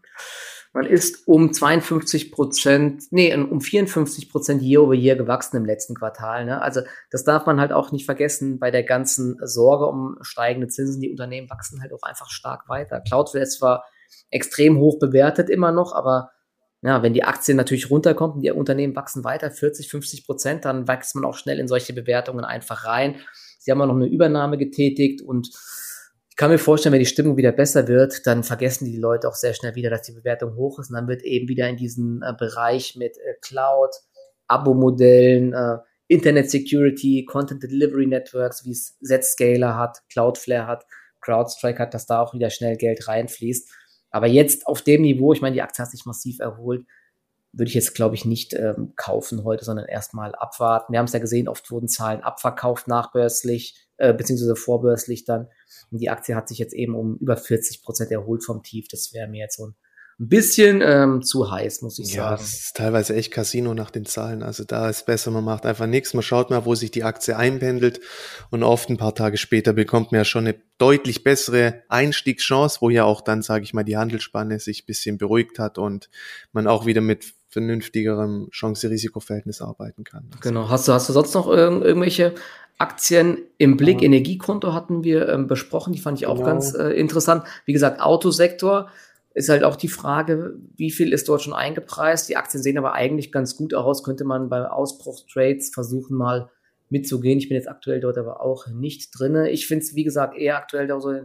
Man ist um 52 Prozent, nee, um 54 Prozent year over year gewachsen im letzten Quartal. Ne? Also das darf man halt auch nicht vergessen bei der ganzen Sorge um steigende Zinsen. Die Unternehmen wachsen halt auch einfach stark weiter. Cloudflare ist zwar extrem hoch bewertet immer noch, aber ja, wenn die Aktien natürlich runterkommt und die Unternehmen wachsen weiter, 40, 50 Prozent, dann wächst man auch schnell in solche Bewertungen einfach rein. Sie haben auch noch eine Übernahme getätigt und ich kann mir vorstellen, wenn die Stimmung wieder besser wird, dann vergessen die Leute auch sehr schnell wieder, dass die Bewertung hoch ist und dann wird eben wieder in diesen äh, Bereich mit äh, Cloud, Abo-Modellen, äh, Internet Security, Content Delivery Networks, wie es Zscaler hat, Cloudflare hat, CrowdStrike hat, dass da auch wieder schnell Geld reinfließt. Aber jetzt auf dem Niveau, ich meine, die Aktie hat sich massiv erholt, würde ich jetzt, glaube ich, nicht ähm, kaufen heute, sondern erstmal abwarten. Wir haben es ja gesehen, oft wurden Zahlen abverkauft nachbörslich, äh, beziehungsweise vorbörslich dann. Und die Aktie hat sich jetzt eben um über 40 Prozent erholt vom Tief. Das wäre mir jetzt so ein ein bisschen ähm, zu heiß, muss ich ja, sagen. Ja, es ist teilweise echt Casino nach den Zahlen. Also da ist besser, man macht einfach nichts. Man schaut mal, wo sich die Aktie einpendelt und oft ein paar Tage später bekommt man ja schon eine deutlich bessere Einstiegschance, wo ja auch dann, sage ich mal, die Handelsspanne sich bisschen beruhigt hat und man auch wieder mit vernünftigerem Chance-Risiko-Verhältnis arbeiten kann. Also genau. Hast du, hast du sonst noch irg irgendwelche Aktien im Blick? Ja. Energiekonto hatten wir ähm, besprochen, die fand ich auch genau. ganz äh, interessant. Wie gesagt, Autosektor ist halt auch die Frage, wie viel ist dort schon eingepreist. Die Aktien sehen aber eigentlich ganz gut aus. Könnte man bei Ausbruchstrades versuchen, mal mitzugehen. Ich bin jetzt aktuell dort aber auch nicht drinne. Ich finde es, wie gesagt, eher aktuell da so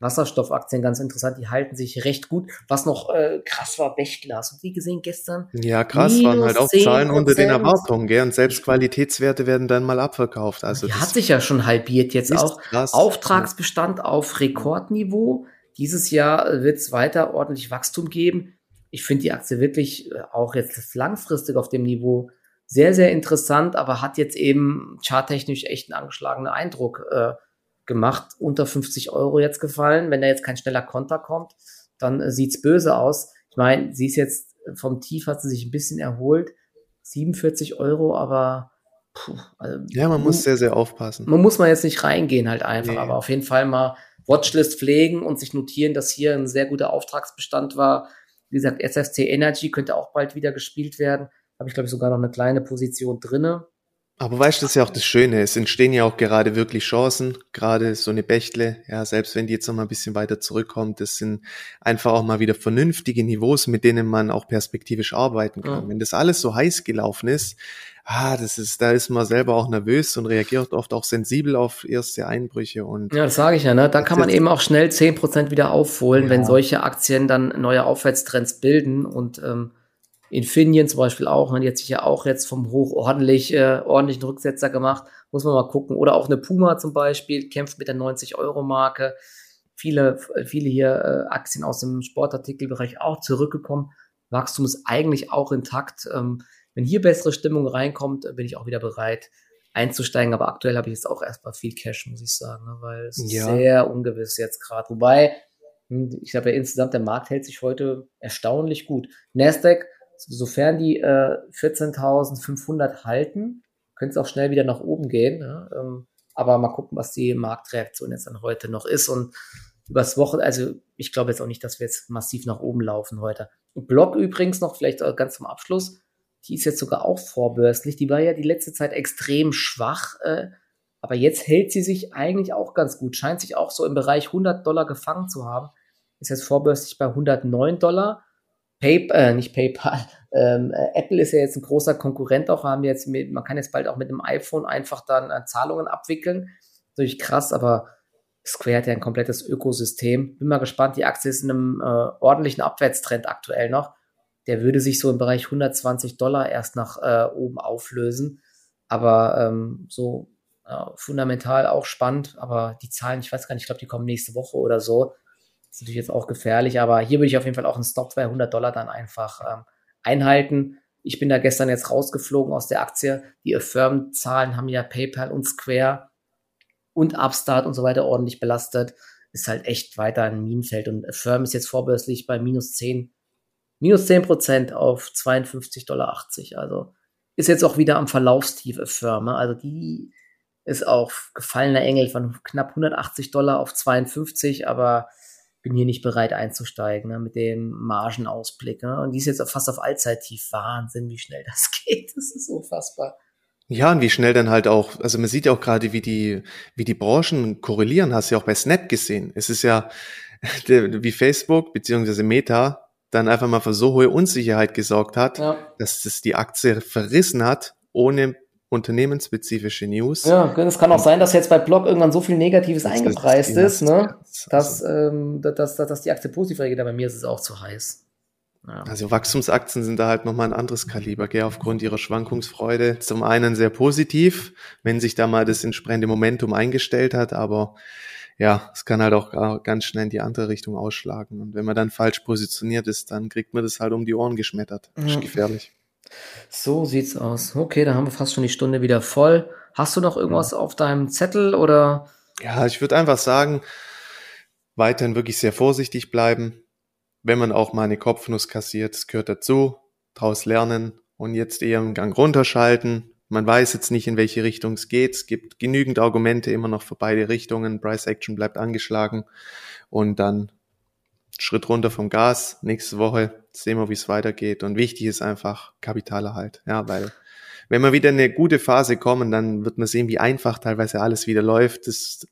Wasserstoffaktien ganz interessant. Die halten sich recht gut. Was noch äh, krass war, Bechtglas. Und wie gesehen gestern. Ja, krass, waren halt auch Zahlen unter den Erwartungen, gell? Und selbst Qualitätswerte werden dann mal abverkauft. Also die hat sich ja schon halbiert jetzt auch. Krass. Auftragsbestand auf Rekordniveau. Dieses Jahr wird es weiter ordentlich Wachstum geben. Ich finde die Aktie wirklich äh, auch jetzt langfristig auf dem Niveau sehr, sehr interessant, aber hat jetzt eben charttechnisch echt einen angeschlagenen Eindruck äh, gemacht. Unter 50 Euro jetzt gefallen. Wenn da jetzt kein schneller Konter kommt, dann äh, sieht's böse aus. Ich meine, sie ist jetzt vom Tief hat sie sich ein bisschen erholt. 47 Euro, aber puh, also, ja, man muss sehr, sehr aufpassen. Man muss mal jetzt nicht reingehen halt einfach, nee. aber auf jeden Fall mal Watchlist pflegen und sich notieren, dass hier ein sehr guter Auftragsbestand war. Wie gesagt, SFC Energy könnte auch bald wieder gespielt werden. Habe ich, glaube ich, sogar noch eine kleine Position drinne. Aber weißt du, das ist ja auch das Schöne. Es entstehen ja auch gerade wirklich Chancen, gerade so eine Bächle, ja, selbst wenn die jetzt noch mal ein bisschen weiter zurückkommt, das sind einfach auch mal wieder vernünftige Niveaus, mit denen man auch perspektivisch arbeiten kann. Ja. Wenn das alles so heiß gelaufen ist, ah, das ist, da ist man selber auch nervös und reagiert oft auch sensibel auf erste Einbrüche und. Ja, das sage ich ja, ne? Da kann man eben auch schnell zehn Prozent wieder aufholen, ja. wenn solche Aktien dann neue Aufwärtstrends bilden und, ähm, Infineon zum Beispiel auch, man hat sich ja auch jetzt vom hoch ordentlich, äh, ordentlichen Rücksetzer gemacht, muss man mal gucken. Oder auch eine Puma zum Beispiel, kämpft mit der 90-Euro-Marke. viele, viele hier äh, Aktien aus dem Sportartikelbereich auch zurückgekommen. Wachstum ist eigentlich auch intakt. Ähm, wenn hier bessere Stimmung reinkommt, bin ich auch wieder bereit einzusteigen. Aber aktuell habe ich jetzt auch erstmal viel Cash, muss ich sagen, ne? weil es ja. ist sehr ungewiss jetzt gerade. Wobei, hm, ich glaube ja insgesamt, der Markt hält sich heute erstaunlich gut. Nasdaq, sofern die äh, 14.500 halten, könnte es auch schnell wieder nach oben gehen. Ja? Ähm, aber mal gucken, was die Marktreaktion jetzt dann heute noch ist. Und übers Wochen, also ich glaube jetzt auch nicht, dass wir jetzt massiv nach oben laufen heute. Block übrigens noch, vielleicht ganz zum Abschluss, die ist jetzt sogar auch vorbörslich. Die war ja die letzte Zeit extrem schwach, äh, aber jetzt hält sie sich eigentlich auch ganz gut. Scheint sich auch so im Bereich 100 Dollar gefangen zu haben. Ist jetzt vorbörslich bei 109 Dollar. PayPal, äh, nicht PayPal, ähm, äh, Apple ist ja jetzt ein großer Konkurrent auch, haben jetzt mit, man kann jetzt bald auch mit einem iPhone einfach dann äh, Zahlungen abwickeln. Natürlich krass, aber Square hat ja ein komplettes Ökosystem. Bin mal gespannt, die Aktie ist in einem äh, ordentlichen Abwärtstrend aktuell noch der würde sich so im Bereich 120 Dollar erst nach äh, oben auflösen. Aber ähm, so äh, fundamental auch spannend. Aber die Zahlen, ich weiß gar nicht, ich glaube, die kommen nächste Woche oder so. Ist natürlich jetzt auch gefährlich. Aber hier würde ich auf jeden Fall auch einen Stop bei 100 Dollar dann einfach ähm, einhalten. Ich bin da gestern jetzt rausgeflogen aus der Aktie. Die Affirm-Zahlen haben ja PayPal und Square und Upstart und so weiter ordentlich belastet. Ist halt echt weiter ein Minenfeld. Und Affirm ist jetzt vorbörslich bei minus 10 minus 10% auf 52,80 Dollar. Also ist jetzt auch wieder am Verlaufstief Firma. Also die ist auch gefallener Engel von knapp 180 Dollar auf 52, aber bin hier nicht bereit einzusteigen ne, mit dem Margenausblick. Ne? Und die ist jetzt fast auf Allzeittief. Wahnsinn, wie schnell das geht. Das ist unfassbar. Ja, und wie schnell dann halt auch, also man sieht ja auch gerade, wie die, wie die Branchen korrelieren, hast du ja auch bei Snap gesehen. Es ist ja, wie Facebook beziehungsweise Meta dann einfach mal für so hohe Unsicherheit gesorgt hat, ja. dass es die Aktie verrissen hat, ohne unternehmensspezifische News. Ja, es kann auch sein, dass jetzt bei Block irgendwann so viel Negatives das eingepreist ist, ne, dass, ähm, dass, dass, dass die Aktie positiv reagiert, aber bei mir ist es auch zu heiß. Ja. Also Wachstumsaktien sind da halt nochmal ein anderes Kaliber, gell, aufgrund ihrer Schwankungsfreude. Zum einen sehr positiv, wenn sich da mal das entsprechende Momentum eingestellt hat, aber ja, es kann halt auch ganz schnell in die andere Richtung ausschlagen. Und wenn man dann falsch positioniert ist, dann kriegt man das halt um die Ohren geschmettert. Das ist gefährlich. So sieht's aus. Okay, dann haben wir fast schon die Stunde wieder voll. Hast du noch irgendwas auf deinem Zettel oder? Ja, ich würde einfach sagen, weiterhin wirklich sehr vorsichtig bleiben. Wenn man auch mal eine Kopfnuss kassiert, das gehört dazu. Draus lernen und jetzt eher einen Gang runterschalten, man weiß jetzt nicht, in welche Richtung es geht. Es gibt genügend Argumente immer noch für beide Richtungen. Price Action bleibt angeschlagen und dann Schritt runter vom Gas. Nächste Woche sehen wir, wie es weitergeht. Und wichtig ist einfach Kapitalerhalt. Ja, weil wenn wir wieder in eine gute Phase kommen, dann wird man sehen, wie einfach teilweise alles wieder läuft. Das,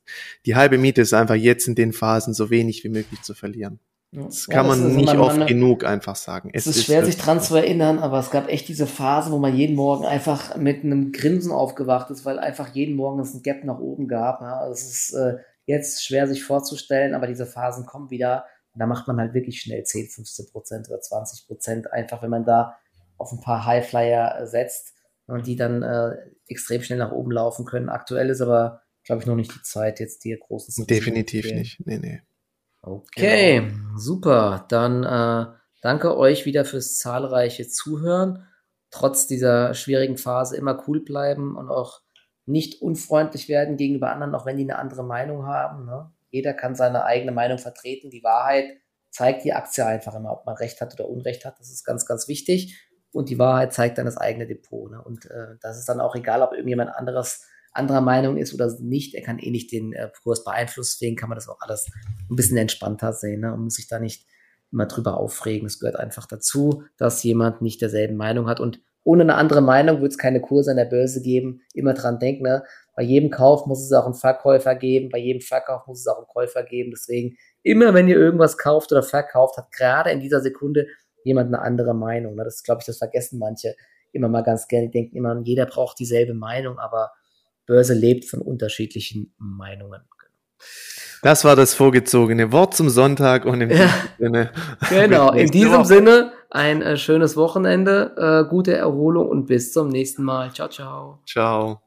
die halbe Miete ist einfach jetzt in den Phasen so wenig wie möglich zu verlieren. Das kann ja, das man nicht oft man, genug einfach sagen. Es, ist schwer, sich dran zu erinnern, aber es gab echt diese Phase, wo man jeden Morgen einfach mit einem Grinsen aufgewacht ist, weil einfach jeden Morgen es ein Gap nach oben gab. Ja. Es ist äh, jetzt schwer, sich vorzustellen, aber diese Phasen kommen wieder. Und da macht man halt wirklich schnell 10, 15 Prozent oder 20 Prozent, einfach wenn man da auf ein paar Highflyer setzt und die dann äh, extrem schnell nach oben laufen können. Aktuell ist aber, glaube ich, noch nicht die Zeit, jetzt hier großes. Definitiv nicht. Nee, nee. Okay, genau. super. Dann äh, danke euch wieder fürs zahlreiche Zuhören. Trotz dieser schwierigen Phase immer cool bleiben und auch nicht unfreundlich werden gegenüber anderen, auch wenn die eine andere Meinung haben. Ne? Jeder kann seine eigene Meinung vertreten. Die Wahrheit zeigt die Aktie einfach immer, ob man Recht hat oder Unrecht hat. Das ist ganz, ganz wichtig. Und die Wahrheit zeigt dann das eigene Depot. Ne? Und äh, das ist dann auch egal, ob irgendjemand anderes anderer Meinung ist oder nicht. Er kann eh nicht den äh, Kurs beeinflussen, deswegen kann man das auch alles ein bisschen entspannter sehen ne? und muss sich da nicht immer drüber aufregen. Es gehört einfach dazu, dass jemand nicht derselben Meinung hat und ohne eine andere Meinung wird es keine Kurse an der Börse geben. Immer dran denken, ne? bei jedem Kauf muss es auch einen Verkäufer geben, bei jedem Verkauf muss es auch einen Käufer geben. Deswegen immer, wenn ihr irgendwas kauft oder verkauft, hat gerade in dieser Sekunde jemand eine andere Meinung. Ne? Das ist, glaube ich, das vergessen manche immer mal ganz gerne. Die denken immer, jeder braucht dieselbe Meinung, aber Börse lebt von unterschiedlichen Meinungen. Das war das vorgezogene Wort zum Sonntag und in ja, Sinne. Genau, in diesem. Sinne ein äh, schönes Wochenende, äh, gute Erholung und bis zum nächsten Mal. Ciao, ciao. Ciao.